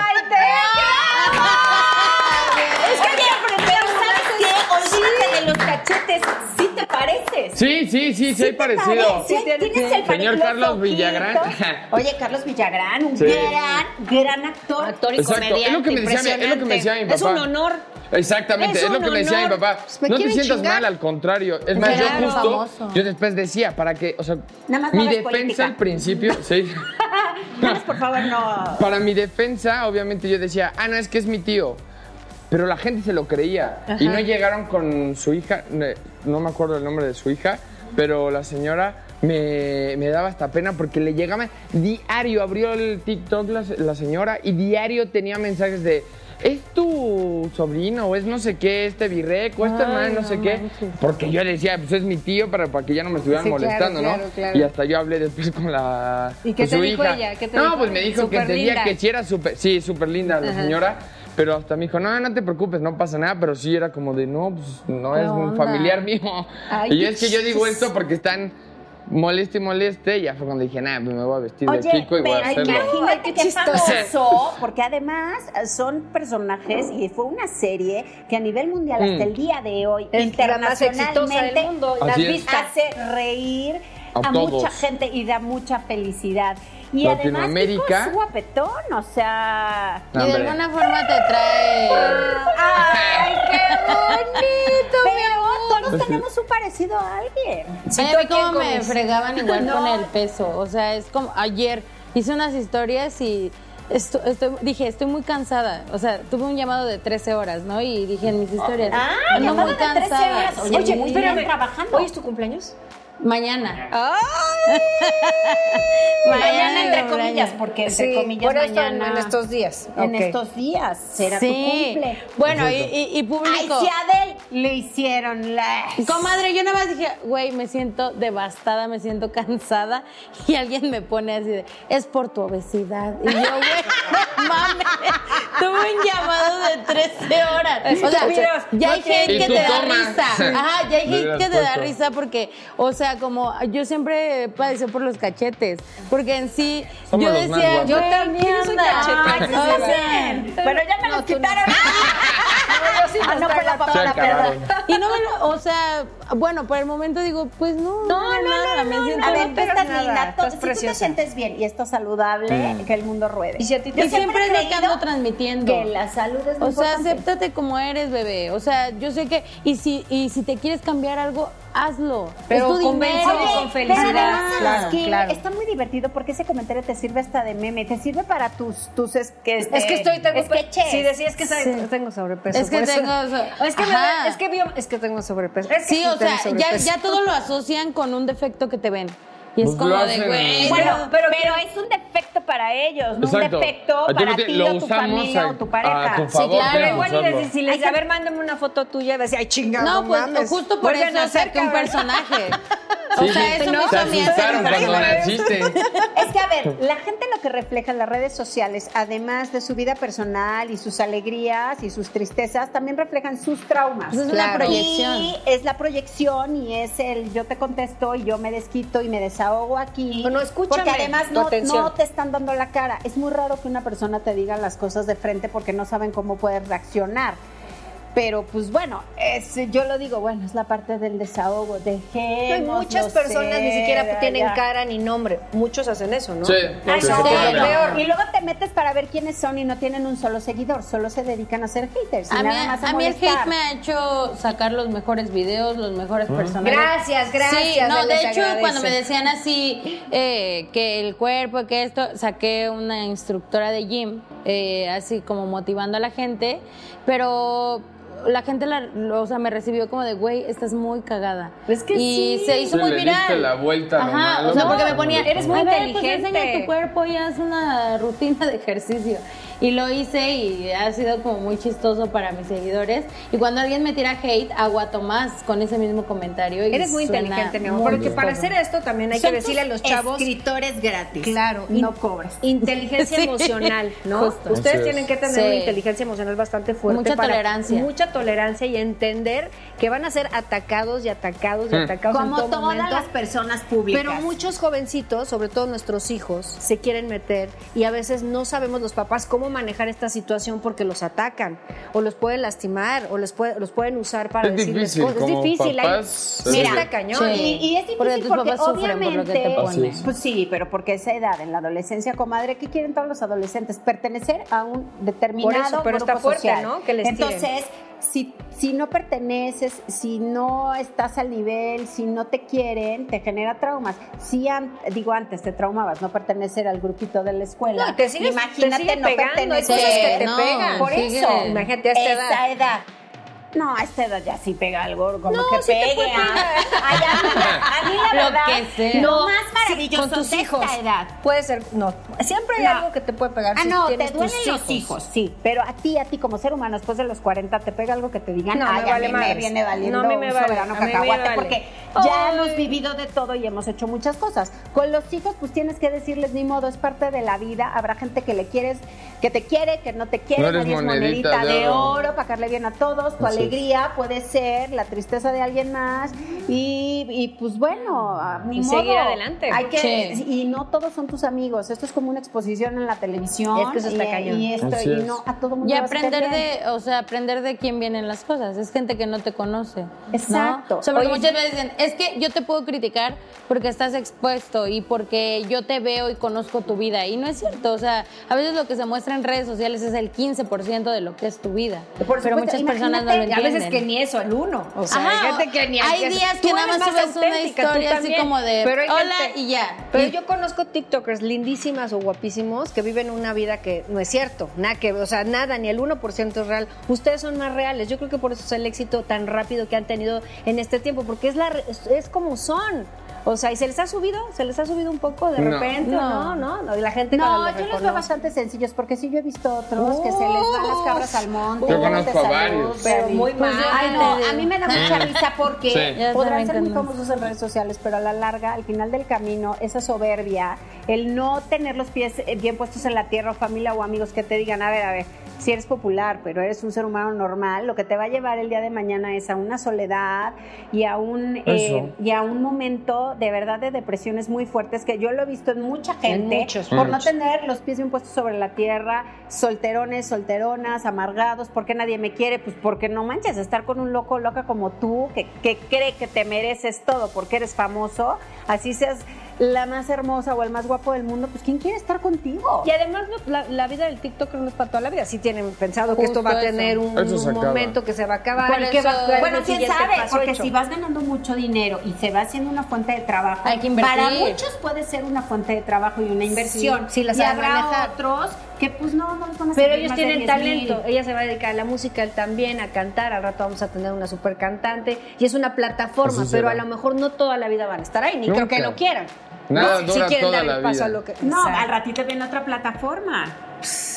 Es que pero ¿sabes qué? Olvídate de los cachetes. Sí te pareces. Sí, sí, sí, sí, hay parecido. parece, tienes el Señor Carlos poquito. Villagrán. Oye, Carlos Villagrán, un Sí. gran, gran actor. Actor y Exacto, comediante. es lo que me decía mi- es lo que me decía mi Es un papá. honor. Exactamente, Es es, lo que me decía mi papá. Pues, ¿me no te sientas chingar? mal, al contrario. Es más, Claro, yo justo, famoso. yo después decía, para que, o sea, Nada más mi defensa política. al principio, sí. Nada más, por favor, no. Para mi defensa, obviamente yo decía, ah, no, es que es mi tío. Pero la gente se lo creía. Y no llegaron con su hija, no me acuerdo el nombre de su hija, pero la señora me, me daba hasta pena porque le llegaba diario, abrió el TikTok la, la señora y diario tenía mensajes de, es tu sobrino o es no sé qué, este virreco, este hermano, no no sé qué. manches. Porque yo decía, pues es mi tío para, para que ya no me estuvieran Sí, claro, molestando, claro, ¿no? claro. Y hasta yo hablé después con la ¿Y qué con te su dijo hija. ella? ¿Qué te no, dijo? pues me dijo que entendía que sí era súper, sí, súper linda la Ajá. señora. Pero hasta me dijo, no, no te preocupes, no pasa nada. Pero sí era como de, no, pues no ¿Qué es un onda? familiar mío. Ay, y es que yo digo esto porque están moleste y moleste. Y ya fue cuando dije, nah, pues me voy a vestir Oye, de chico y voy a hacerlo. imagínate qué qué chistoso. famoso, porque además son personajes y fue una serie que a nivel mundial hasta Mm. el día de hoy, Es la más exitosa del internacionalmente, mundo. Las hace reír A a, mucha gente y da mucha felicidad. Y además, Latinoamérica. tipo, es guapetón, o sea... No, y de alguna forma te trae. ¡Ay, qué bonito! Pero todos tenemos un parecido a alguien. Sí, ¿tú cómo me comes? fregaban igual No. con el peso. O sea, es como ayer hice unas historias y esto- estoy- dije, estoy muy cansada. O sea, tuve un llamado de 13 horas, ¿no? Y dije en mis historias, Ah, ando muy de 13 cansada. horas. Oye, Oye, muy bien trabajando. ¿Hoy es tu cumpleaños? Mañana. Mañana, entre mi comillas, porque entre Sí, comillas por mañana. en estos días. En estos días será Sí. tu cumple. Bueno, y, y, y Ay, público. si a Adel le hicieron la... Comadre, yo nada más dije, güey, me siento devastada, me siento cansada. Y alguien me pone así de, es por tu obesidad. Y yo, güey, no mames, tuve un llamado de 13 horas. O sea, ya hay gente que te da risa. Ajá, ya hay gente que te da risa porque, o sea, como yo siempre padecé por los cachetes. Porque en sí, Somos yo decía, yo también soy cachetera. Qué bien. Pero ya me No, los tú no. quitaron. Ah, no fue la papá, acabaron. perdón. Y no me lo, o sea, bueno, por el momento digo, pues no, No, no, nada, no, me no, siento A ver, tú estás linda. si tú te sientes bien y estás saludable, que el mundo ruede. Y si a ti te- Yo Y siempre es lo que ando transmitiendo. Que la salud es muy O sea, importante. acéptate como eres, bebé. O sea, yo sé que y si y si te quieres cambiar algo, hazlo. Pero es tu dinero. con felicidad. Pero además, ¿sabes Claro. Está muy divertido porque ese comentario te sirve hasta de meme, te sirve para tus, tus es, que, Es que estoy tengo sketches. Sí, decías que sa- Sí. tengo sobrepeso. Es que tengo Es que me es que vio- es que tengo sobrepeso. Es que Sí, o sea, ya todo lo asocian con un defecto que te ven. Y es Pues como de, güey. Bueno, no. pero, es un defecto para ellos, no Exacto. un defecto para ti o tu familia a- o tu pareja. a tu Sí, claro. Pero igual y usarlo. les- si les a ver, mándame una foto tuya, decía, ay, chingada. No, pues mames. justo por eso a hacer, saqué un personaje. Sí, o sea, sí, eso me hizo naciste. Es que, a ver, la gente lo que refleja en las redes sociales, además de su vida personal y sus alegrías y sus tristezas, también reflejan sus traumas. Pues es Claro. una proyección. Y es la proyección y es el yo te contesto y yo me desquito y me desahogo aquí. Bueno, escúchame, Porque además no, no te están dando la cara. Es muy raro que una persona te diga las cosas de frente porque no saben cómo puedes reaccionar. Pero pues bueno, es, yo lo digo, bueno, es la parte del desahogo. No, Dejemos. muchas personas ni siquiera tienen cara ni nombre. Muchos hacen eso, ¿no? Sí. Ay, Sí, no, sí, sí, claro. peor. Y luego te metes para ver quiénes son y no tienen un solo seguidor, solo se dedican a ser haters. y A mí, nada más a, a mí el hate me ha hecho sacar los mejores videos, los mejores personajes. Gracias, gracias, Sí, no, de hecho, agradece. cuando me decían así, eh, que el cuerpo, que esto, saqué una instructora de gym, eh, así como motivando a la gente, pero la gente la, lo- o sea, me recibió como de, güey, estás muy cagada. Es que y sí. se hizo Sí, muy le viral. diste la vuelta Ajá, malo, o sea, ¿no? porque me ponía, Eres muy "A ver, inteligente". Pues enseña tu cuerpo y haz una rutina de ejercicio. Y lo hice y ha sido como muy chistoso para mis seguidores. Y cuando alguien me tira hate, hago a Tomás con ese mismo comentario. y Eres muy inteligente, mi amor. Porque para hacer esto también hay Son que decirle a los chavos. escritores gratis. Claro, no cobras. Inteligencia Sí, emocional, ¿no? justo. Ustedes tienen que tener Sí. una inteligencia emocional bastante fuerte. Mucha para- tolerancia. Mucha tolerancia y entender que van a ser atacados y atacados y Hmm. atacados Como en todo todas momento. las personas públicas. Pero muchos jovencitos, sobre todo nuestros hijos, se quieren meter y a veces no sabemos los papás cómo manejar esta situación porque los atacan o los pueden lastimar o les puede- los pueden usar para Es decirles difícil, cosas. como es difícil. hay- sí, de- cañón. Sí. Y, y es difícil Porque porque, tus papás sufren por lo que te obviamente, ponen. Pues sí, pero porque esa edad en la adolescencia, comadre, ¿qué quieren todos los adolescentes? Pertenecer a un determinado Por eso, pero grupo está fuerte, social. ¿no? Que les tiren. Si, si no perteneces, si no estás al nivel, si no te quieren, te genera traumas. Si an- digo antes te traumabas no pertenecer al grupito de la escuela. No, te sigues- Imagínate te sigue no pegando, hay pertenecer. cosas que te no, pegan. Por sigue. eso, Imagínate a esta esa edad. edad. No, a esta edad ya sí pega algo, como No, que sí te pegue. puede pegar. Ay, a mí, a mí la Lo verdad, que sea. lo No, más sí, maravilloso con tus de hijos. esta edad. Puede ser, no. Siempre hay No. algo que te puede pegar. Ah, si no, te duelen tus los hijos, sí, pero a ti, a ti como ser humano, después de los 40, te pega algo que te digan, No, ay, me vale a mí me viene valiendo No, a mí me un vale, soberano a mí me cacahuate, vale. porque ya hemos vivido de todo y hemos hecho muchas cosas. Con los hijos, pues tienes que decirles, ni modo, es parte de la vida, habrá gente que le quieres, que te quiere, que no te quiere, No eres nadie es monedita de oro. oro, para caerle bien a todos, tu es. Alegría puede ser la tristeza de alguien más y, y, pues bueno, ni Y modo. seguir adelante. Hay que, Sí. Y no todos son tus amigos, esto es como una exposición en la televisión. Es que eso está y, cañón. Y, esto, Así y es. no a todo mundo Y a aprender bien. de, o sea, aprender de quién vienen las cosas. Es gente que no te conoce. ¿no? Exacto. O sea, porque Oye, muchas veces dicen, es que yo te puedo criticar porque estás expuesto y porque yo te veo y conozco tu vida. Y no es cierto. O sea, a veces lo que se muestra en redes sociales es el 15% de lo que es tu vida. Por Pero supuesto, muchas personas no lo imagínate, A veces que ni eso, el uno. O sea, Ajá, hay gente que ni hay que- días que nada más subes una historia así también. como de, Pero "Hola", gente- y ya. Pero Y- yo conozco TikTokers lindísimas o guapísimos que viven una vida que no es cierto. Nada que, o sea, nada, ni el 1% es real. Ustedes son más reales. Yo creo que por eso es el éxito tan rápido que han tenido en este tiempo, porque es, la, es como son. O sea, ¿y se les ha subido? ¿Se les ha subido un poco de No. repente? No. No, no, no. Y la gente No, yo los veo reconoce- bastante sencillos, porque sí yo he visto otros que se les van las cabras al monte. Yo conozco a varios. Pero muy Pues mal. Ay, no, a mí me da mucha risa porque Sí. Ya podrán ser muy famosos en redes sociales, pero a la larga, al final del camino, esa soberbia, el no tener los pies eh, bien puestos en la tierra o familia o amigos que te digan, a ver, a ver, si eres popular, pero eres un ser humano normal, lo que te va a llevar el día de mañana es a una soledad y a un, eh, y a un momento de verdad de depresiones muy fuertes que yo lo he visto en mucha gente muchos, por no tener los pies bien puestos sobre la tierra, solterones, solteronas, amargados, ¿por qué nadie me quiere? Pues porque no manches, estar con un loco loca como tú, que, que cree que te mereces todo porque eres famoso, así seas la más hermosa o el más guapo del mundo, pues ¿quién quiere estar contigo? Y además no, la, la vida del TikToker no es para toda la vida. Sí tienen pensado que esto Justo va a tener un, momento que se va a acabar. Eso- va a Bueno, quién sabe, porque hecho. si vas ganando mucho dinero y se va haciendo una fuente de trabajo, Hay que invertir. para muchos puede ser una fuente de trabajo y una inversión. sí la y habrá manejar. otros que pues no, no los van a Pero ellos más tienen 10,000. talento. Ella se va a dedicar a la música, él también, a cantar. Al rato vamos a tener una super cantante. Y es una plataforma, Así pero a lo mejor no toda la vida van a estar ahí, ni creo que lo quieran. Nada ¿no? si quieren toda dar el paso vida. a lo que. No, Exacto. al ratito viene otra plataforma.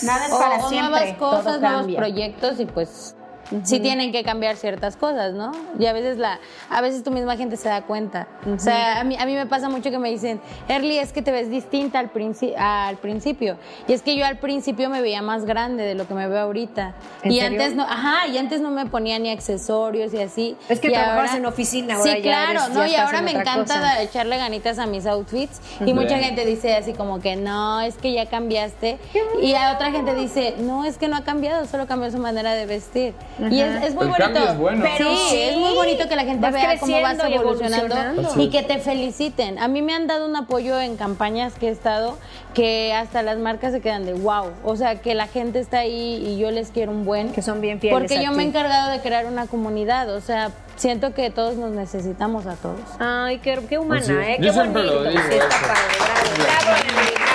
Nada es o, para o siempre. nuevas cosas, todo nuevos cambia. proyectos y pues sí tienen que cambiar ciertas cosas, ¿no? Y a veces la a veces tu misma gente se da cuenta. O sea, a mí, a mí me pasa mucho que me dicen, Erly, es que te ves distinta al, princi- al principio. Y es que yo al principio me veía más grande de lo que me veo ahorita. ¿En y serio? antes no, ajá, y antes no me ponía ni accesorios y así. Es que trabajabas en oficina, ahora Sí, ya claro, eres- ¿no? ya y ahora me encanta cosa. echarle ganitas a mis outfits. Y mucha gente dice así como que no, es que ya cambiaste. Y a otra gente dice, no, es que no ha cambiado, solo cambió su manera de vestir. Y es, es muy El bonito. cambio es bueno. Pero sí, sí, es muy bonito que la gente vas vea cómo vas y evolucionando, y que te feliciten. A mí me han dado un apoyo en campañas que he estado que hasta las marcas se quedan de wow. O sea, que la gente está ahí y yo les quiero un buen. Que son bien fieles Porque a yo ti. me he encargado de crear una comunidad. O sea, siento que todos nos necesitamos a todos. Ay, qué, qué humana. ¿eh? Yo qué siempre bonito. lo digo Sí, está eso. padre, bravo. Bravo, Erly, bravo.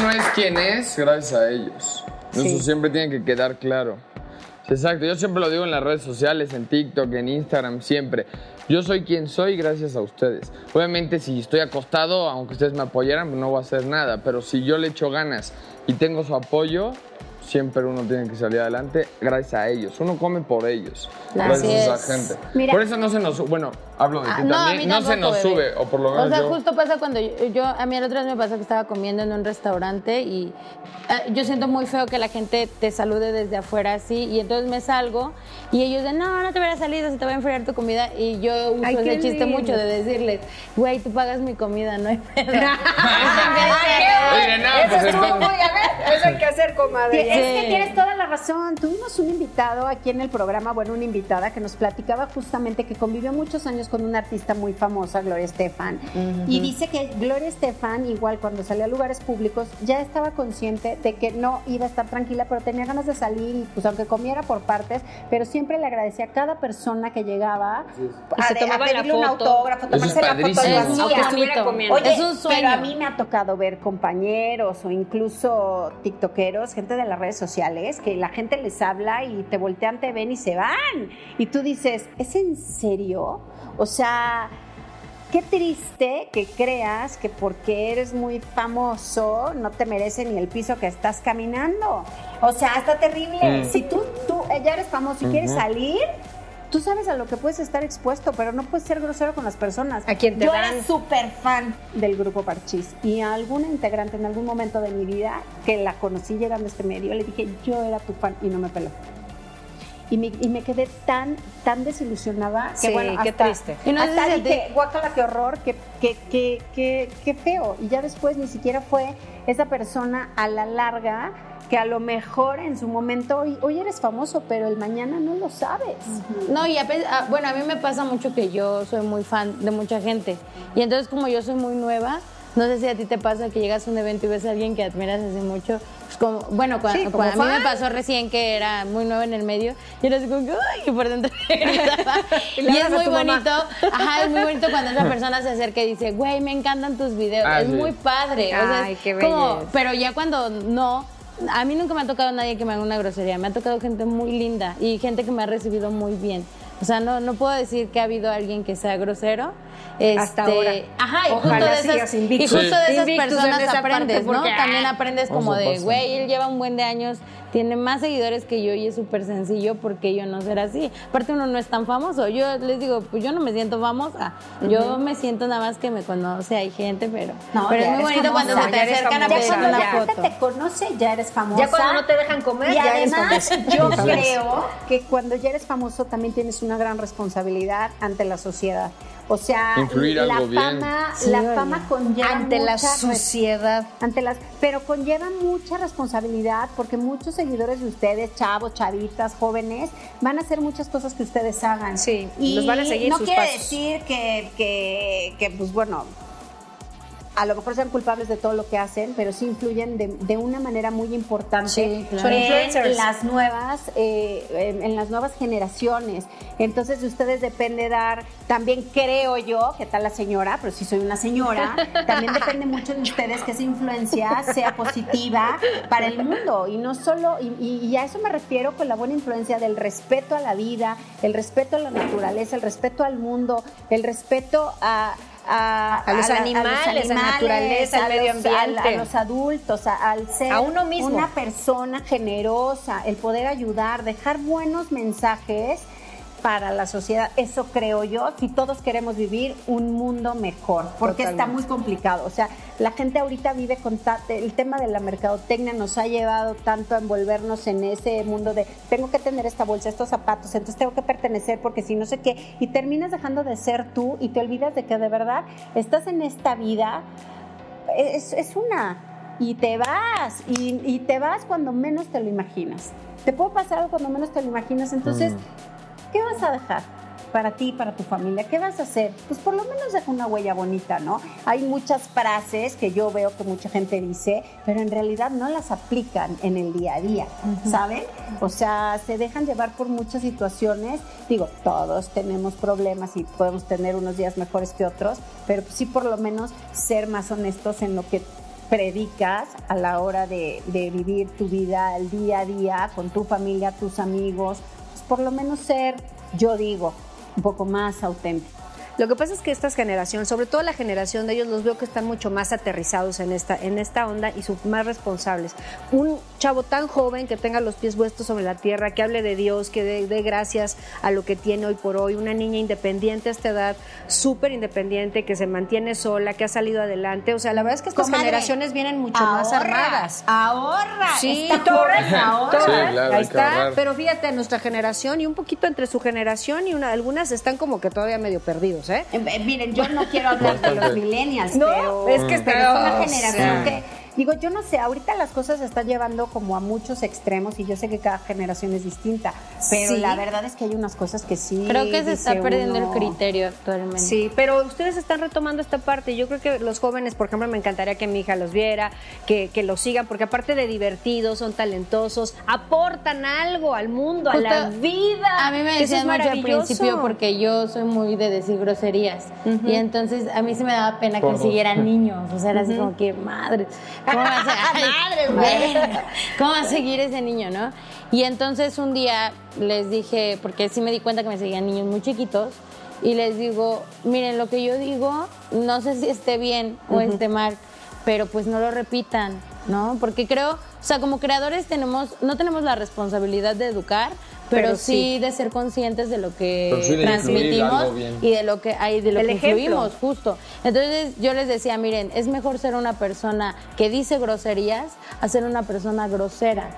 Uno es quien es gracias a ellos. Eso siempre tiene que quedar claro. Exacto, yo siempre lo digo en las redes sociales, en TikTok, en Instagram, siempre. Yo soy quien soy gracias a ustedes. Obviamente si estoy acostado, aunque ustedes me apoyaran, pues no voy a hacer nada. Pero si yo le echo ganas y tengo su apoyo, siempre uno tiene que salir adelante gracias a ellos. Uno come por ellos. gracias a es. esa gente. Mira. por eso no se nos sube. Bueno, hablo de ti Ah, mí también. No, se nos bebé. sube, o por lo menos O sea, yo. justo pasa cuando yo, yo- a mí el otro día me pasó que estaba comiendo en un restaurante y eh, yo siento muy feo que la gente te salude desde afuera así y entonces me salgo y ellos de no, no te hubieras salido, se te va a enfriar tu comida y yo uso Ay, ese chiste lindo. mucho de decirles, güey, tú pagas mi comida, no hay pedo. Oye, no, pues entonces- muy, a ver, eso hay que hacer, comadre. Sí, Es que tienes toda la razón. Tuvimos un invitado aquí en el programa, bueno, una invitada que nos platicaba justamente que convivió muchos años con una artista muy famosa, Gloria Estefan. Y dice que Gloria Estefan, igual cuando salía a lugares públicos, ya estaba consciente de que no iba a estar tranquila, pero tenía ganas de salir y pues aunque comiera por partes, pero siempre le agradecía a cada persona que llegaba Y se de- tomaba la pedirle un foto. autógrafo, Eso es tomarse la foto. Oye, Es un sueño. pero a mí me ha tocado ver compañeros o incluso tiktokeros, gente de las redes sociales, que la gente les habla y te voltean, te ven y se van. Y tú dices, ¿es en serio? O sea, qué triste que creas que porque eres muy famoso no te merece ni el piso que estás caminando. O sea, está terrible. Mm. Si tú, tú ya eres famoso y quieres salir, tú sabes a lo que puedes estar expuesto, pero no puedes ser grosero con las personas. A quien te Yo dan. era súper fan del grupo Parchís y a alguna integrante en algún momento de mi vida que la conocí llegando a este medio, le dije, yo era tu fan y no me peló. Y me, y me quedé tan, tan desilusionada que Sí, bueno, qué hasta, triste. Y no hasta si a dije, ti- guácala, qué horror, qué, qué, qué, qué, qué feo. Y ya después ni siquiera fue esa persona a la larga que a lo mejor en su momento, hoy, hoy eres famoso, pero el mañana no lo sabes. No, y a pe- a- bueno, a mí me pasa mucho que yo soy muy fan de mucha gente. Y entonces como yo soy muy nueva, no sé si a ti te pasa que llegas a un evento y ves a alguien que admiras hace mucho. pues como, bueno, cua- Sí, como cua- a mí me pasó recién que era muy nueva en el medio y era así como que, ¡ay! Y por dentro. Y y, es muy bonito, ajá, es muy bonito cuando esa persona se acerca y dice, güey, me encantan tus videos. Ah, es sí. muy padre. o sea, Ay, es qué como- pero ya cuando no, a mí nunca me ha tocado nadie que me haga una grosería. Me ha tocado gente muy linda y gente que me ha recibido muy bien. O sea, no, no puedo decir que ha habido alguien que sea grosero. Hasta Este, ahora. Ajá, y Ojalá justo de sigas esas, y justo de esas personas aprendes, ¿no? porque, También ah, aprendes como de, güey, él lleva un buen de años, tiene más seguidores que yo y es súper sencillo porque yo no ser así. Aparte uno no es tan famoso. Yo les digo, pues yo no me siento famosa. Yo me siento nada más que me conoce, hay gente, pero, No, pero es ya muy eres bonito cuando se te ya eres acercan a. Ya pedir cuando una la foto. gente te conoce, ya eres famosa. Ya cuando no te dejan comer, y ya eres además, famosa. yo creo que cuando ya eres famoso también tienes una gran responsabilidad ante la sociedad. O sea, Influir la algo fama, Sí, la fama conlleva Ante la mucha suciedad. ante las, pero conlleva mucha responsabilidad porque muchos seguidores de ustedes, chavos, chavitas, jóvenes, van a hacer muchas cosas que ustedes hagan. Sí, y los van a seguir No sus quiere pasos. decir que, que, que, pues bueno, a lo mejor sean culpables de todo lo que hacen, pero sí influyen de, de una manera muy importante Sí, claro. En las nuevas, eh, en, en las nuevas generaciones. Entonces de ustedes depende dar, también creo yo, que tal la señora, pero si soy una señora, también depende mucho de ustedes que esa influencia sea positiva para el mundo y no solo, y a eso me refiero con la buena influencia del respeto a la vida, el respeto a la naturaleza, el respeto al mundo, el respeto a a, A los animales, a la naturaleza, al medio ambiente. a los adultos, a- al ser A uno mismo. una persona generosa, el poder ayudar, dejar buenos mensajes para la sociedad. Eso creo yo, si todos queremos vivir un mundo mejor, porque está muy complicado. O sea, la gente ahorita vive con el tema de la mercadotecnia nos ha llevado tanto a envolvernos en ese mundo de tengo que tener esta bolsa, estos zapatos, entonces tengo que pertenecer porque si no sé qué, y terminas dejando de ser tú y te olvidas de que de verdad estás en esta vida es, es una. Y te vas, y, y te vas cuando menos te lo imaginas. Te puede pasar algo cuando menos te lo imaginas. Entonces, ¿qué vas a dejar para ti para tu familia? ¿Qué vas a hacer? Pues por lo menos deja una huella bonita, ¿no? Hay muchas frases que yo veo que mucha gente dice, pero en realidad no las aplican en el día a día, ¿saben? O sea, se dejan llevar por muchas situaciones. Digo, todos tenemos problemas y podemos tener unos días mejores que otros, pero sí por lo menos ser más honestos en lo que predicas a la hora de, de vivir tu vida el día a día con tu familia, tus amigos, por lo menos ser, yo digo, un poco más auténtico. Lo que pasa es que esta generación, sobre todo la generación de ellos, los veo que están mucho más aterrizados en esta, en esta onda y son más responsables. Un chavo tan joven que tenga los pies puestos sobre la tierra, que hable de Dios, que dé dé gracias a lo que tiene hoy por hoy, una niña independiente a esta edad, súper independiente, que se mantiene sola, que ha salido adelante. O sea, la verdad es que estas Comadre, generaciones vienen mucho más ahorra, armadas. Ahorra. Sí, ahorra. todas. Sí, claro, ahí está. ahorrar. Pero fíjate, nuestra generación y un poquito entre su generación y una, algunas están como que todavía medio perdidos, ¿eh? Eh, eh, Miren, yo no quiero hablar de los millennials, No, pero es que pero es una generación sí. que digo, yo no sé, ahorita las cosas se están llevando como a muchos extremos y yo sé que cada generación es distinta, pero Sí. la verdad es que hay unas cosas que sí. Creo que se está perdiendo uno- el criterio actualmente. Sí, pero ustedes están retomando esta parte. Yo creo que los jóvenes, por ejemplo, me encantaría que mi hija los viera, que, que los sigan, porque aparte de divertidos, son talentosos, aportan algo al mundo, a la vida. A mí me decían mucho al maravilloso. principio porque yo soy muy de decir groserías. Y entonces a mí sí me daba pena que Por me dos. siguieran niños. O sea, era así como que madre. ¿Cómo va a ser? Ay, ¿Cómo va a seguir ese niño, no? Y entonces un día les dije, porque sí me di cuenta que me seguían niños muy chiquitos, y les digo, miren, lo que yo digo, no sé si esté bien o esté mal, pero pues no lo repitan, ¿no? Porque creo, o sea, como creadores tenemos, no tenemos la responsabilidad de educar, pero, Pero sí. sí. de ser conscientes de lo que sí de transmitimos y de lo que hay, de lo El que ejemplo. influimos, justo. Entonces yo les decía, miren, es mejor ser una persona que dice groserías a ser una persona grosera.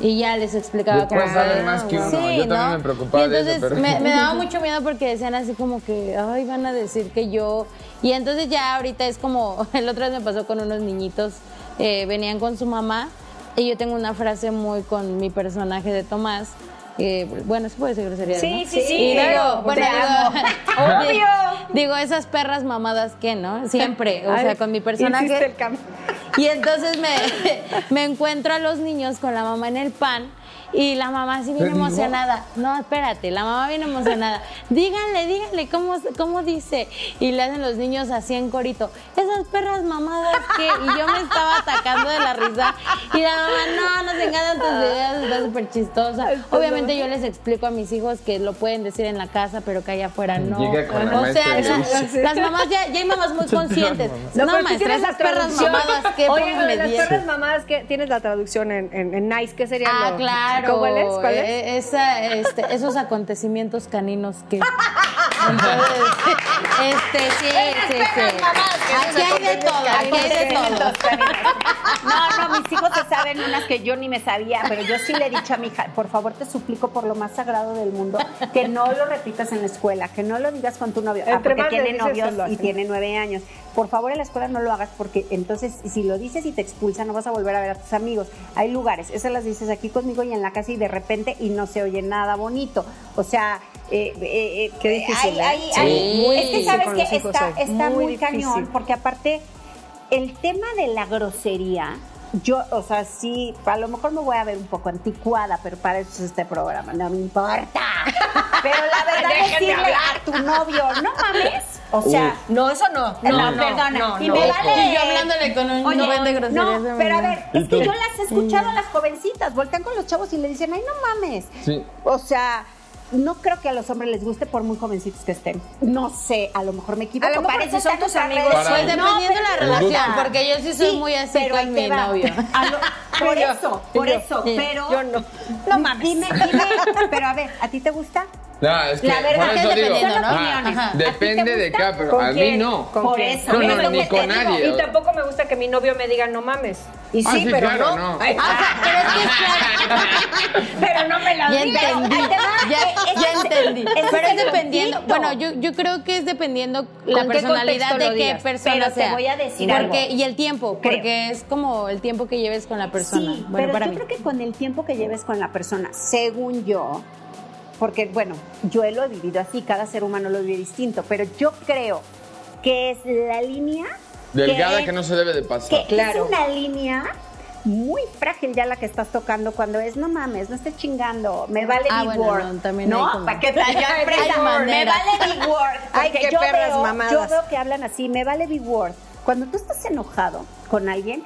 Y ya les explicaba cómo saben más que uno. Sí, Yo también ¿no? me preocupaba y de eso, entonces pero- me, me daba mucho miedo porque decían así como que, ay, van a decir que yo... Y entonces ya ahorita es como, el otro día me pasó con unos niñitos, eh, venían con su mamá y yo tengo una frase muy con mi personaje de Tomás. Eh, bueno, se puede decir grosería. Sí, ¿no? sí, sí, Y claro, digo, bueno, digo, Obvio. digo, esas perras mamadas que, ¿no? Siempre, o Ay, sea, con mi personaje. el. Y entonces me, me encuentro a los niños con la mamá en el pan y la mamá así bien emocionada. No, espérate, la mamá bien emocionada. Díganle, díganle, ¿cómo, ¿cómo dice? Y le hacen los niños así en corito. Esas perras mamadas que... Y yo me estaba atacando de la risa. Y la mamá, no, nos encantan tus videos, está súper chistosa. Obviamente yo les explico a mis hijos que lo pueden decir en la casa, pero que allá afuera no. Llega con o sea, las mamás ya, ya hay mamás muy conscientes. No, tú maestra, esas perras mamadas que Oye, las perras mamadas que tienes la traducción en, en, en Nice, ¿qué sería Ah, lo- claro. ¿Cuál es? ¿Cuál es? Eh, esa, este, esos acontecimientos caninos que. Entonces, este, sí, sí, sí. Aquí hay de todo, aquí hay de todo. No, no, mis hijos se saben unas que yo ni me sabía, pero yo sí le he dicho a mi hija, por favor te suplico por lo más sagrado del mundo, que no lo repitas en la escuela, que no lo digas con tu novio, ah, porque tiene novios y tiene nueve años. Por favor en la escuela no lo hagas porque entonces si lo dices y te expulsan no vas a volver a ver a tus amigos. Hay lugares, esas las dices aquí conmigo y en la casa y de repente y no se oye nada bonito. O sea, eh, eh, eh, Qué difícil, hay- ¿eh? hay- Sí, hay- muy es que sabes que está, muy, Muy cañón difícil. porque aparte el tema de la grosería, yo, o sea, sí, a lo mejor me voy a ver un poco anticuada, pero para eso es este programa, no me importa. Pero la verdad Déjenme decirle hablar. a tu novio, no mames, o sea, No, eso no. no, perdona, no, y no. me vale. Y yo hablándole con un Oye, buen de groserías No, de pero a ver, es que yo las he escuchado a las jovencitas, voltean con los chavos y le dicen, ay, no mames. Sí. O sea, no creo que a los hombres les guste por muy jovencitos que estén. No sé, a lo mejor me equivoco. A lo mejor para eso si son tus amigos, Pues dependiendo de la relación, porque yo sí soy muy así pero con mi va. novio. Lo- por Yo, eso, por yo. eso, pero... Yo no. No mames. Dime, dime, pero a ver, ¿a ti te gusta? No, es que La verdad, es digo, ¿no? ah, Ajá. depende ¿A ti te de cada, pero ¿Con a mí no. ¿Con Por eso. No, es no, lo ni que con te digo. nadie. Y tampoco me gusta que mi novio me diga no mames. Y sí, Ah, sí, pero claro, no. no. Ay, Ah, o sea, pero es que claro, pero no me la digas. ahí te va. Ya, es- entendí. Pero es dependiendo, conflicto. bueno, yo, yo creo que es dependiendo la ¿Con qué personalidad de qué digas? persona Pero te sea. voy a decir porque, algo. Y el tiempo, Creo. porque es como el tiempo que lleves con la persona. Sí, bueno, pero para yo mí. creo que con el tiempo que lleves con la persona, según yo, porque bueno, yo lo he vivido así, cada ser humano lo vive distinto, pero yo creo que es la línea Delgada que no se debe de que pasar. Claro. es una línea muy frágil ya la que estás tocando cuando es no mames, no estés chingando, me vale Ah, bueno, word. no, también hay como- ¿Para qué tal? Ya me vale mi word. Ay, qué yo perras veo, mamadas. Yo veo que hablan así, me vale mi word. Cuando tú estás enojado con alguien,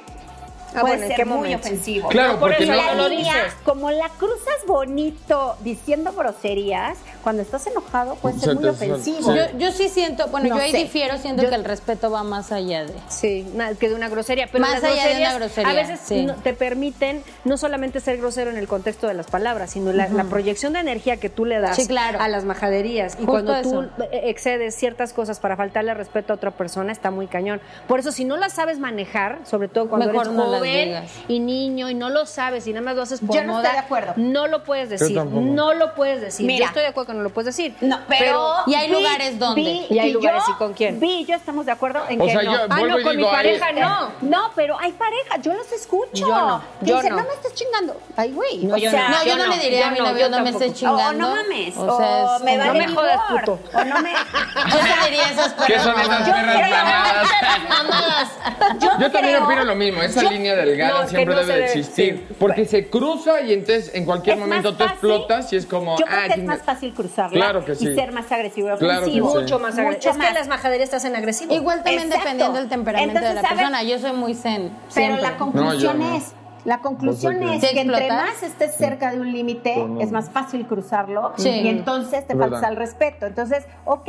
Ah, puede bueno, ¿en ser qué muy momento? ofensivo. Claro, por porque eso no. no lo línea, dices. como la cruzas bonito diciendo groserías, cuando estás enojado puede ser Se muy ofensivo. sí. Yo, yo sí siento, bueno, No yo ahí sé. difiero, siento Yo- que el respeto va más allá de. Sí, que de una grosería. Pero Más las allá de una groserías grosería, A veces sí. no- te permiten no solamente ser grosero en el contexto de las palabras, sino la, la proyección de energía que tú le das Sí, claro. a las majaderías. Y Justo cuando tú eso. eh, excedes ciertas cosas para faltarle respeto a otra persona, está muy cañón. Por eso, si no las sabes manejar, sobre todo cuando Mejor eres no las joven digas. y niño y no lo sabes y nada más lo haces por Yo no moda, estoy de acuerdo. no lo puedes decir. No lo puedes decir. Mira. Yo estoy de acuerdo que no lo puedes decir. No, pero, Y hay Vi- lugares donde. Vi- Y hay yo- lugares, ¿y con quién? Vi y yo estamos de acuerdo en O que sea, no. yo Ah, no, con mi digo, pareja no. No, pero hay pareja, yo los escucho. Yo no, yo dicen, no. no. me estés chingando. Ay, güey. No, o yo sea, no. No, yo, no, le diría yo a mi no, novio, yo no me estés chingando. O no mames. O me como- vale No me jodas, puto. O no me. Yo le diría esas ¿Qué son esas mamadas. Yo perras mamadas? Yo, Yo también opino lo mismo. Esa yo línea línea delgada No, siempre no debe existir. Porque se cruza y entonces en cualquier Es momento tú explotas y es como. Yo creo ah, que es más fácil cruzarla Claro que sí. y ser más agresivo y Claro que sí. Mucho más Mucho agresivo. Es que las majaderías te hacen agresivo. Igual también Exacto. dependiendo del temperamento de la persona. Yo soy muy zen. Pero siempre. la conclusión No, es, la conclusión es ¿Te que entre más estés cerca de un límite, es más fácil cruzarlo Sí. y entonces te faltas al respeto. Entonces, ok,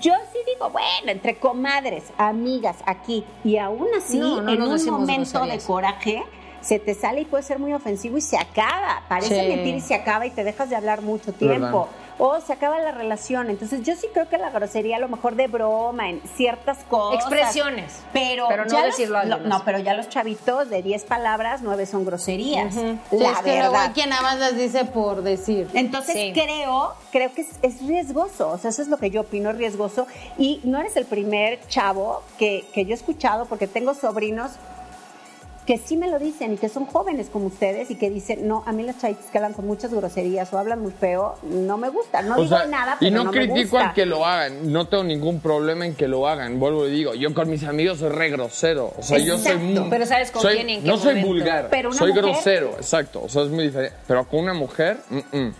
yo sí digo, bueno, entre comadres, amigas, aquí, y aún así, No, no en un momento de coraje, se te sale y puede ser muy ofensivo y se acaba. Parece Sí. mentir y se acaba y te dejas de hablar mucho tiempo. O se acaba la relación. Entonces, yo sí creo que la grosería, a lo mejor de broma, en ciertas cosas. Expresiones. Pero, Pero no ya los- decirlo a lo-. No, pero ya los chavitos de 10 palabras, 9 son groserías. La es que luego hay verdad. quien nada más las dice por decir. Entonces Sí. creo, creo que es, es riesgoso, o sea, eso es lo que yo opino, es riesgoso. Y no eres el primer chavo que, que yo he escuchado, porque tengo sobrinos que sí me lo dicen y que son jóvenes como ustedes y que dicen, no, a mí las chavitas que hablan con muchas groserías o hablan muy feo, no me gustan. No O digo sea, nada, pero y no, critico gusta. al que lo hagan, no tengo ningún problema en que lo hagan, vuelvo y digo, yo con mis amigos soy re grosero, o sea, yo soy muy... Pero ¿sabes con soy- quién y en qué No soy vulgar, Pero una soy mujer- grosero, exacto, o sea, es muy diferente, pero con una mujer, mm, mm.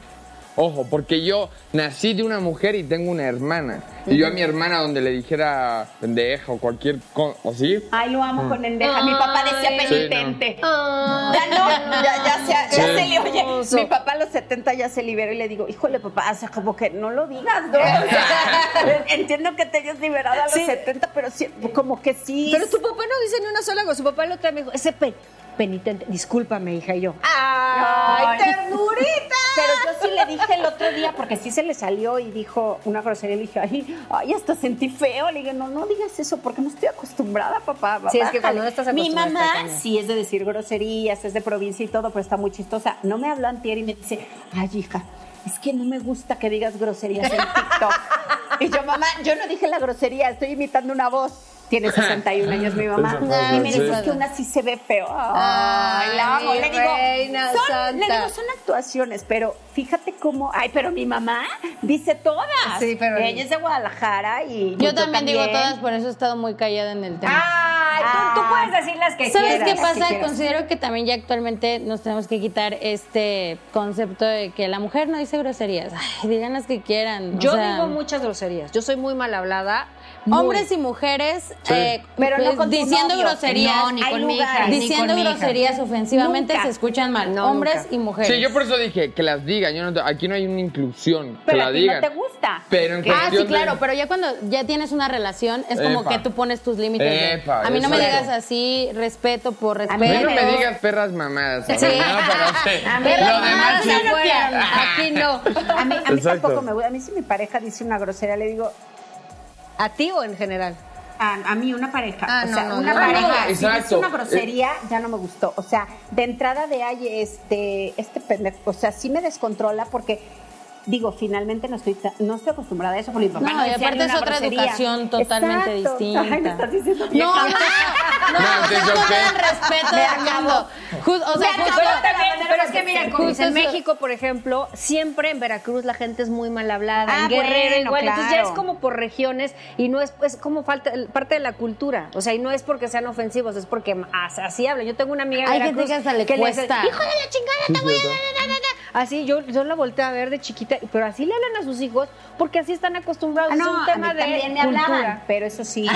Ojo, porque yo nací de una mujer y tengo una hermana. Y yo a mi hermana donde le dijera pendeja o cualquier cosa así, Ay, lo amo con endeja. Mi papá decía penitente. Ay. Ya no, ya, ya, se, ya Sí. se le oye. Mi papá a los 70 ya se liberó y le digo, híjole, papá, o sea, como que no lo digas, ¿no? O sea, entiendo que te hayas liberado a los Sí. 70, pero sí, como que sí. Pero tu papá no dice ni una sola cosa. Su papá lo trae me dijo, ese pe- penitente, discúlpame, hija, y yo. ¡Ay, ternurita! Pero yo sí le dije el otro día, porque sí se le salió y dijo una grosería, le dije, ay, ay, hasta sentí feo. Le dije, no, no digas eso, porque no estoy acostumbrada, papá. Sí, es que bájale". cuando no estás Mi acostumbrada mamá está cañón. sí es de decir groserías, es de provincia y todo, pero está muy chistosa. No me habló antier y me dice, ay, hija, es que no me gusta que digas groserías en TikTok. y yo, mamá, yo no dije la grosería, estoy imitando una voz. Tiene 61 años mi mamá. Y me dice, sí. es que una sí se ve feo. Ay, la amo. Le digo, son, santa. le digo, son actuaciones, pero fíjate cómo, ay, pero mi mamá dice todas. Sí, pero- Ella es de Guadalajara y Yo también digo todas, por eso he estado muy callada en el tema. Ay, tú, tú puedes decir las que ¿Sabes quieras. qué que pasa? Considero que también ya actualmente nos tenemos que quitar este concepto de que la mujer no dice groserías. Ay, digan las que quieran. o Yo sea, digo muchas groserías. Yo soy muy mal hablada. Muy- Hombres y mujeres Sí. eh, Pero no pues, con diciendo novio. groserías, No, ni Hay con mi hija. lugares. ni diciendo con mi hija. groserías ofensivamente Nunca. se escuchan mal. No, Hombres nunca. y mujeres. Sí, yo por eso dije que las digan. Yo no, aquí no hay una inclusión. que Pero la a ti digan. no te gusta. Pero en Ah, sí, de- claro, pero ya cuando ya tienes una relación es como Epa. que tú pones tus límites. de, a mí no me digas así, respeto por mí A respeto. mí no me digas perras mamadas. Sí. No, pero sí. A mí Lo no, demás. Aquí no. A mí, tampoco me gusta. A mí si mi pareja dice una grosería, le digo, ¿A ti o en general? a, a mí una pareja. Ah, o no, sea, no, una no. pareja. Ah, no, si una grosería, ya no me gustó. O sea, de entrada de ahí, este, este pendejo, o sea, sí me descontrola porque. Digo, finalmente no estoy, no estoy acostumbrada a eso porque mi papá No, no, y aparte es otra grosería. educación totalmente Exacto. distinta. Ay, me estás diciendo No, vieja. no, no, No, o sea, entonces, con ¿qué? todo el respeto Me del acabó. mundo. Ju- o sea, Me justo- acabó de la También, manera pero es que que mira, como en eso- México, por ejemplo, siempre en Veracruz la gente es muy mal hablada, Ah, en Guerrero bueno, igual, entonces ya claro. es como por regiones y no es es como falta parte de la cultura, o sea, y no es porque sean ofensivos, es porque as- así hablan. Yo tengo una amiga de Hay gente Veracruz que hasta le cuesta. hijo de la chingada, te voy a na, na, na, na". Así yo yo la volteé a ver de chiquita, pero así le hablan a sus hijos porque así están acostumbrados, Ah, es no, un tema a mí de también me cultura. hablaban, pero eso sí,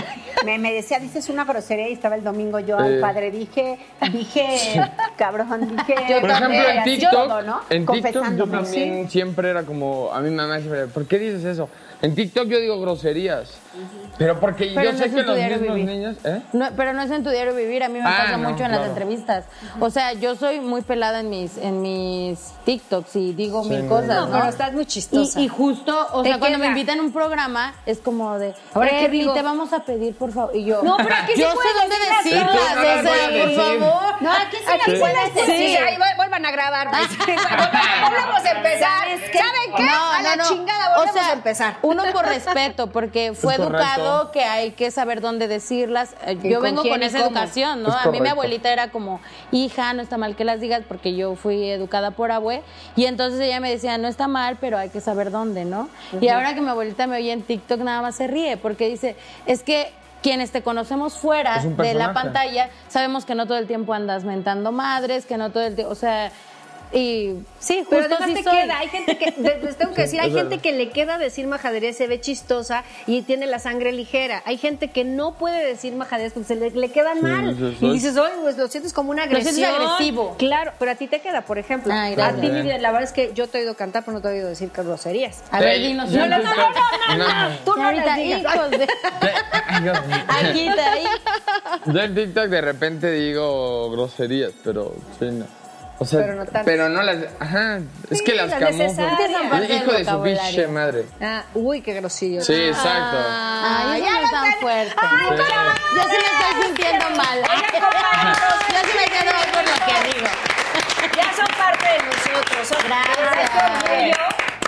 me, me decía, dices una grosería y estaba el domingo yo al Eh. padre, dije, dije, cabrón, dije, Por ejemplo, en TikTok, todo, ¿no? en TikTok yo también sí. siempre era como, a mi mamá siempre, ¿por qué dices eso? En TikTok yo digo groserías, pero porque Pero yo no sé es que en tu los mismos vivir. niños, ¿eh? No, pero no es en tu diario vivir, a mí me Ah, pasa no, mucho en las claro. entrevistas. O sea, yo soy muy pelada en mis en mis TikToks y digo Sí, mil cosas, No, ¿no? pero estás muy chistosa. Y, y justo, o sea, cuando me queda. invitan a un programa, es como de, Ahora, ¿qué Erly, digo? te vamos a pedir, por favor. Y yo, No, pero aquí sí yo sé dónde decir las decirlas, o sea, por favor. No, aquí sí Aquí las puedes sí, decir. ahí va- vuelvan a grabar. pues. volvemos a empezar. ¿Saben qué? A la chingada volvemos a empezar. Uno por respeto, porque fue. Educado que hay que saber dónde decirlas. Eh, ¿Y Yo vengo con esa cómo? educación, ¿no? Es A mí mi abuelita era como, hija, no está mal que las digas, porque yo fui educada por abue. Y entonces ella me decía, no está mal, pero hay que saber dónde, ¿no? Y ahora que mi abuelita me oye en TikTok, nada más se ríe, porque dice, es que quienes te conocemos fuera de la pantalla, sabemos que no todo el tiempo andas mentando madres, que no todo el tiempo, o sea, y Sí, pero justo además sí te soy. queda. Hay gente que, de- les tengo que decir, hay gente verdad. que le queda decir majadería, se ve chistosa y tiene la sangre ligera. Hay gente que no puede decir majaderías porque se le, Sí, mal. Y dices, oye, pues lo sientes como una Lo sientes agresión. agresivo. Claro, pero a ti te queda, por ejemplo. Ay, a ti, Vivian, la verdad es que yo te he oído cantar, pero no te he oído decir groserías. A ver, dinos. yo una. en TikTok- no, Tú no Ahorita, las digas. hijos de... Aquí está, ahí. Yo en TikTok de repente digo groserías, pero sí, no. O sea, Pero no tanto. pero no las. Ajá, es Sí, que las parte del Hijo de su biche madre. Ah, uy, qué grosillo. Sí, exacto. Ay, eso no es tan fuerte. Yo sí me estoy sintiendo mal. Yo sí me mal por lo que digo. Ya son parte de nosotros. Son Gracias.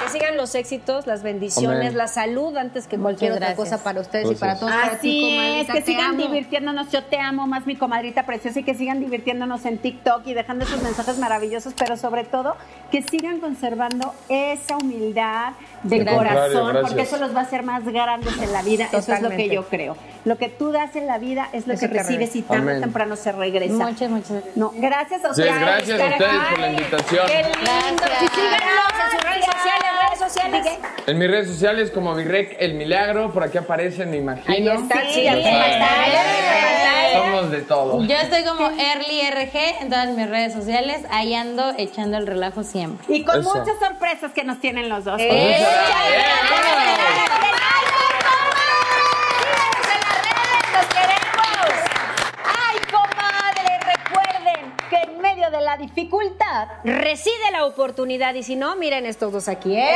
Que sigan los éxitos, las bendiciones, Amén. la salud antes que cualquier otra cosa para ustedes y para todos. para ti, Así es, que sigan amo. divirtiéndonos. Yo te amo más, mi comadrita preciosa, y que sigan divirtiéndonos en TikTok y dejando esos mensajes maravillosos, pero sobre todo que sigan conservando esa humildad de corazón, gracias. porque eso los va a hacer más grandes en la vida. Eso es lo que yo creo. Lo que tú das en la vida es lo Eso que recibes y tarde o temprano se regresa. Muchas, muchas gracias. No, gracias a Sí, ustedes. gracias a por ustedes la invitación. Qué lindo. Gracias. Y síganos en sus redes sociales, redes sociales. En mis redes sociales como Virrec El Milagro, por aquí aparecen, me imagino. Ahí está, Sí, pantalla. Somos de todo. Yo estoy como Early RG en todas mis redes sociales. Ahí ando echando el relajo siempre. Y con Eso. muchas sorpresas que nos tienen los dos. ¡Eh! ¡Eh, de la dificultad reside la oportunidad. Y si no, miren estos dos aquí. ¿eh?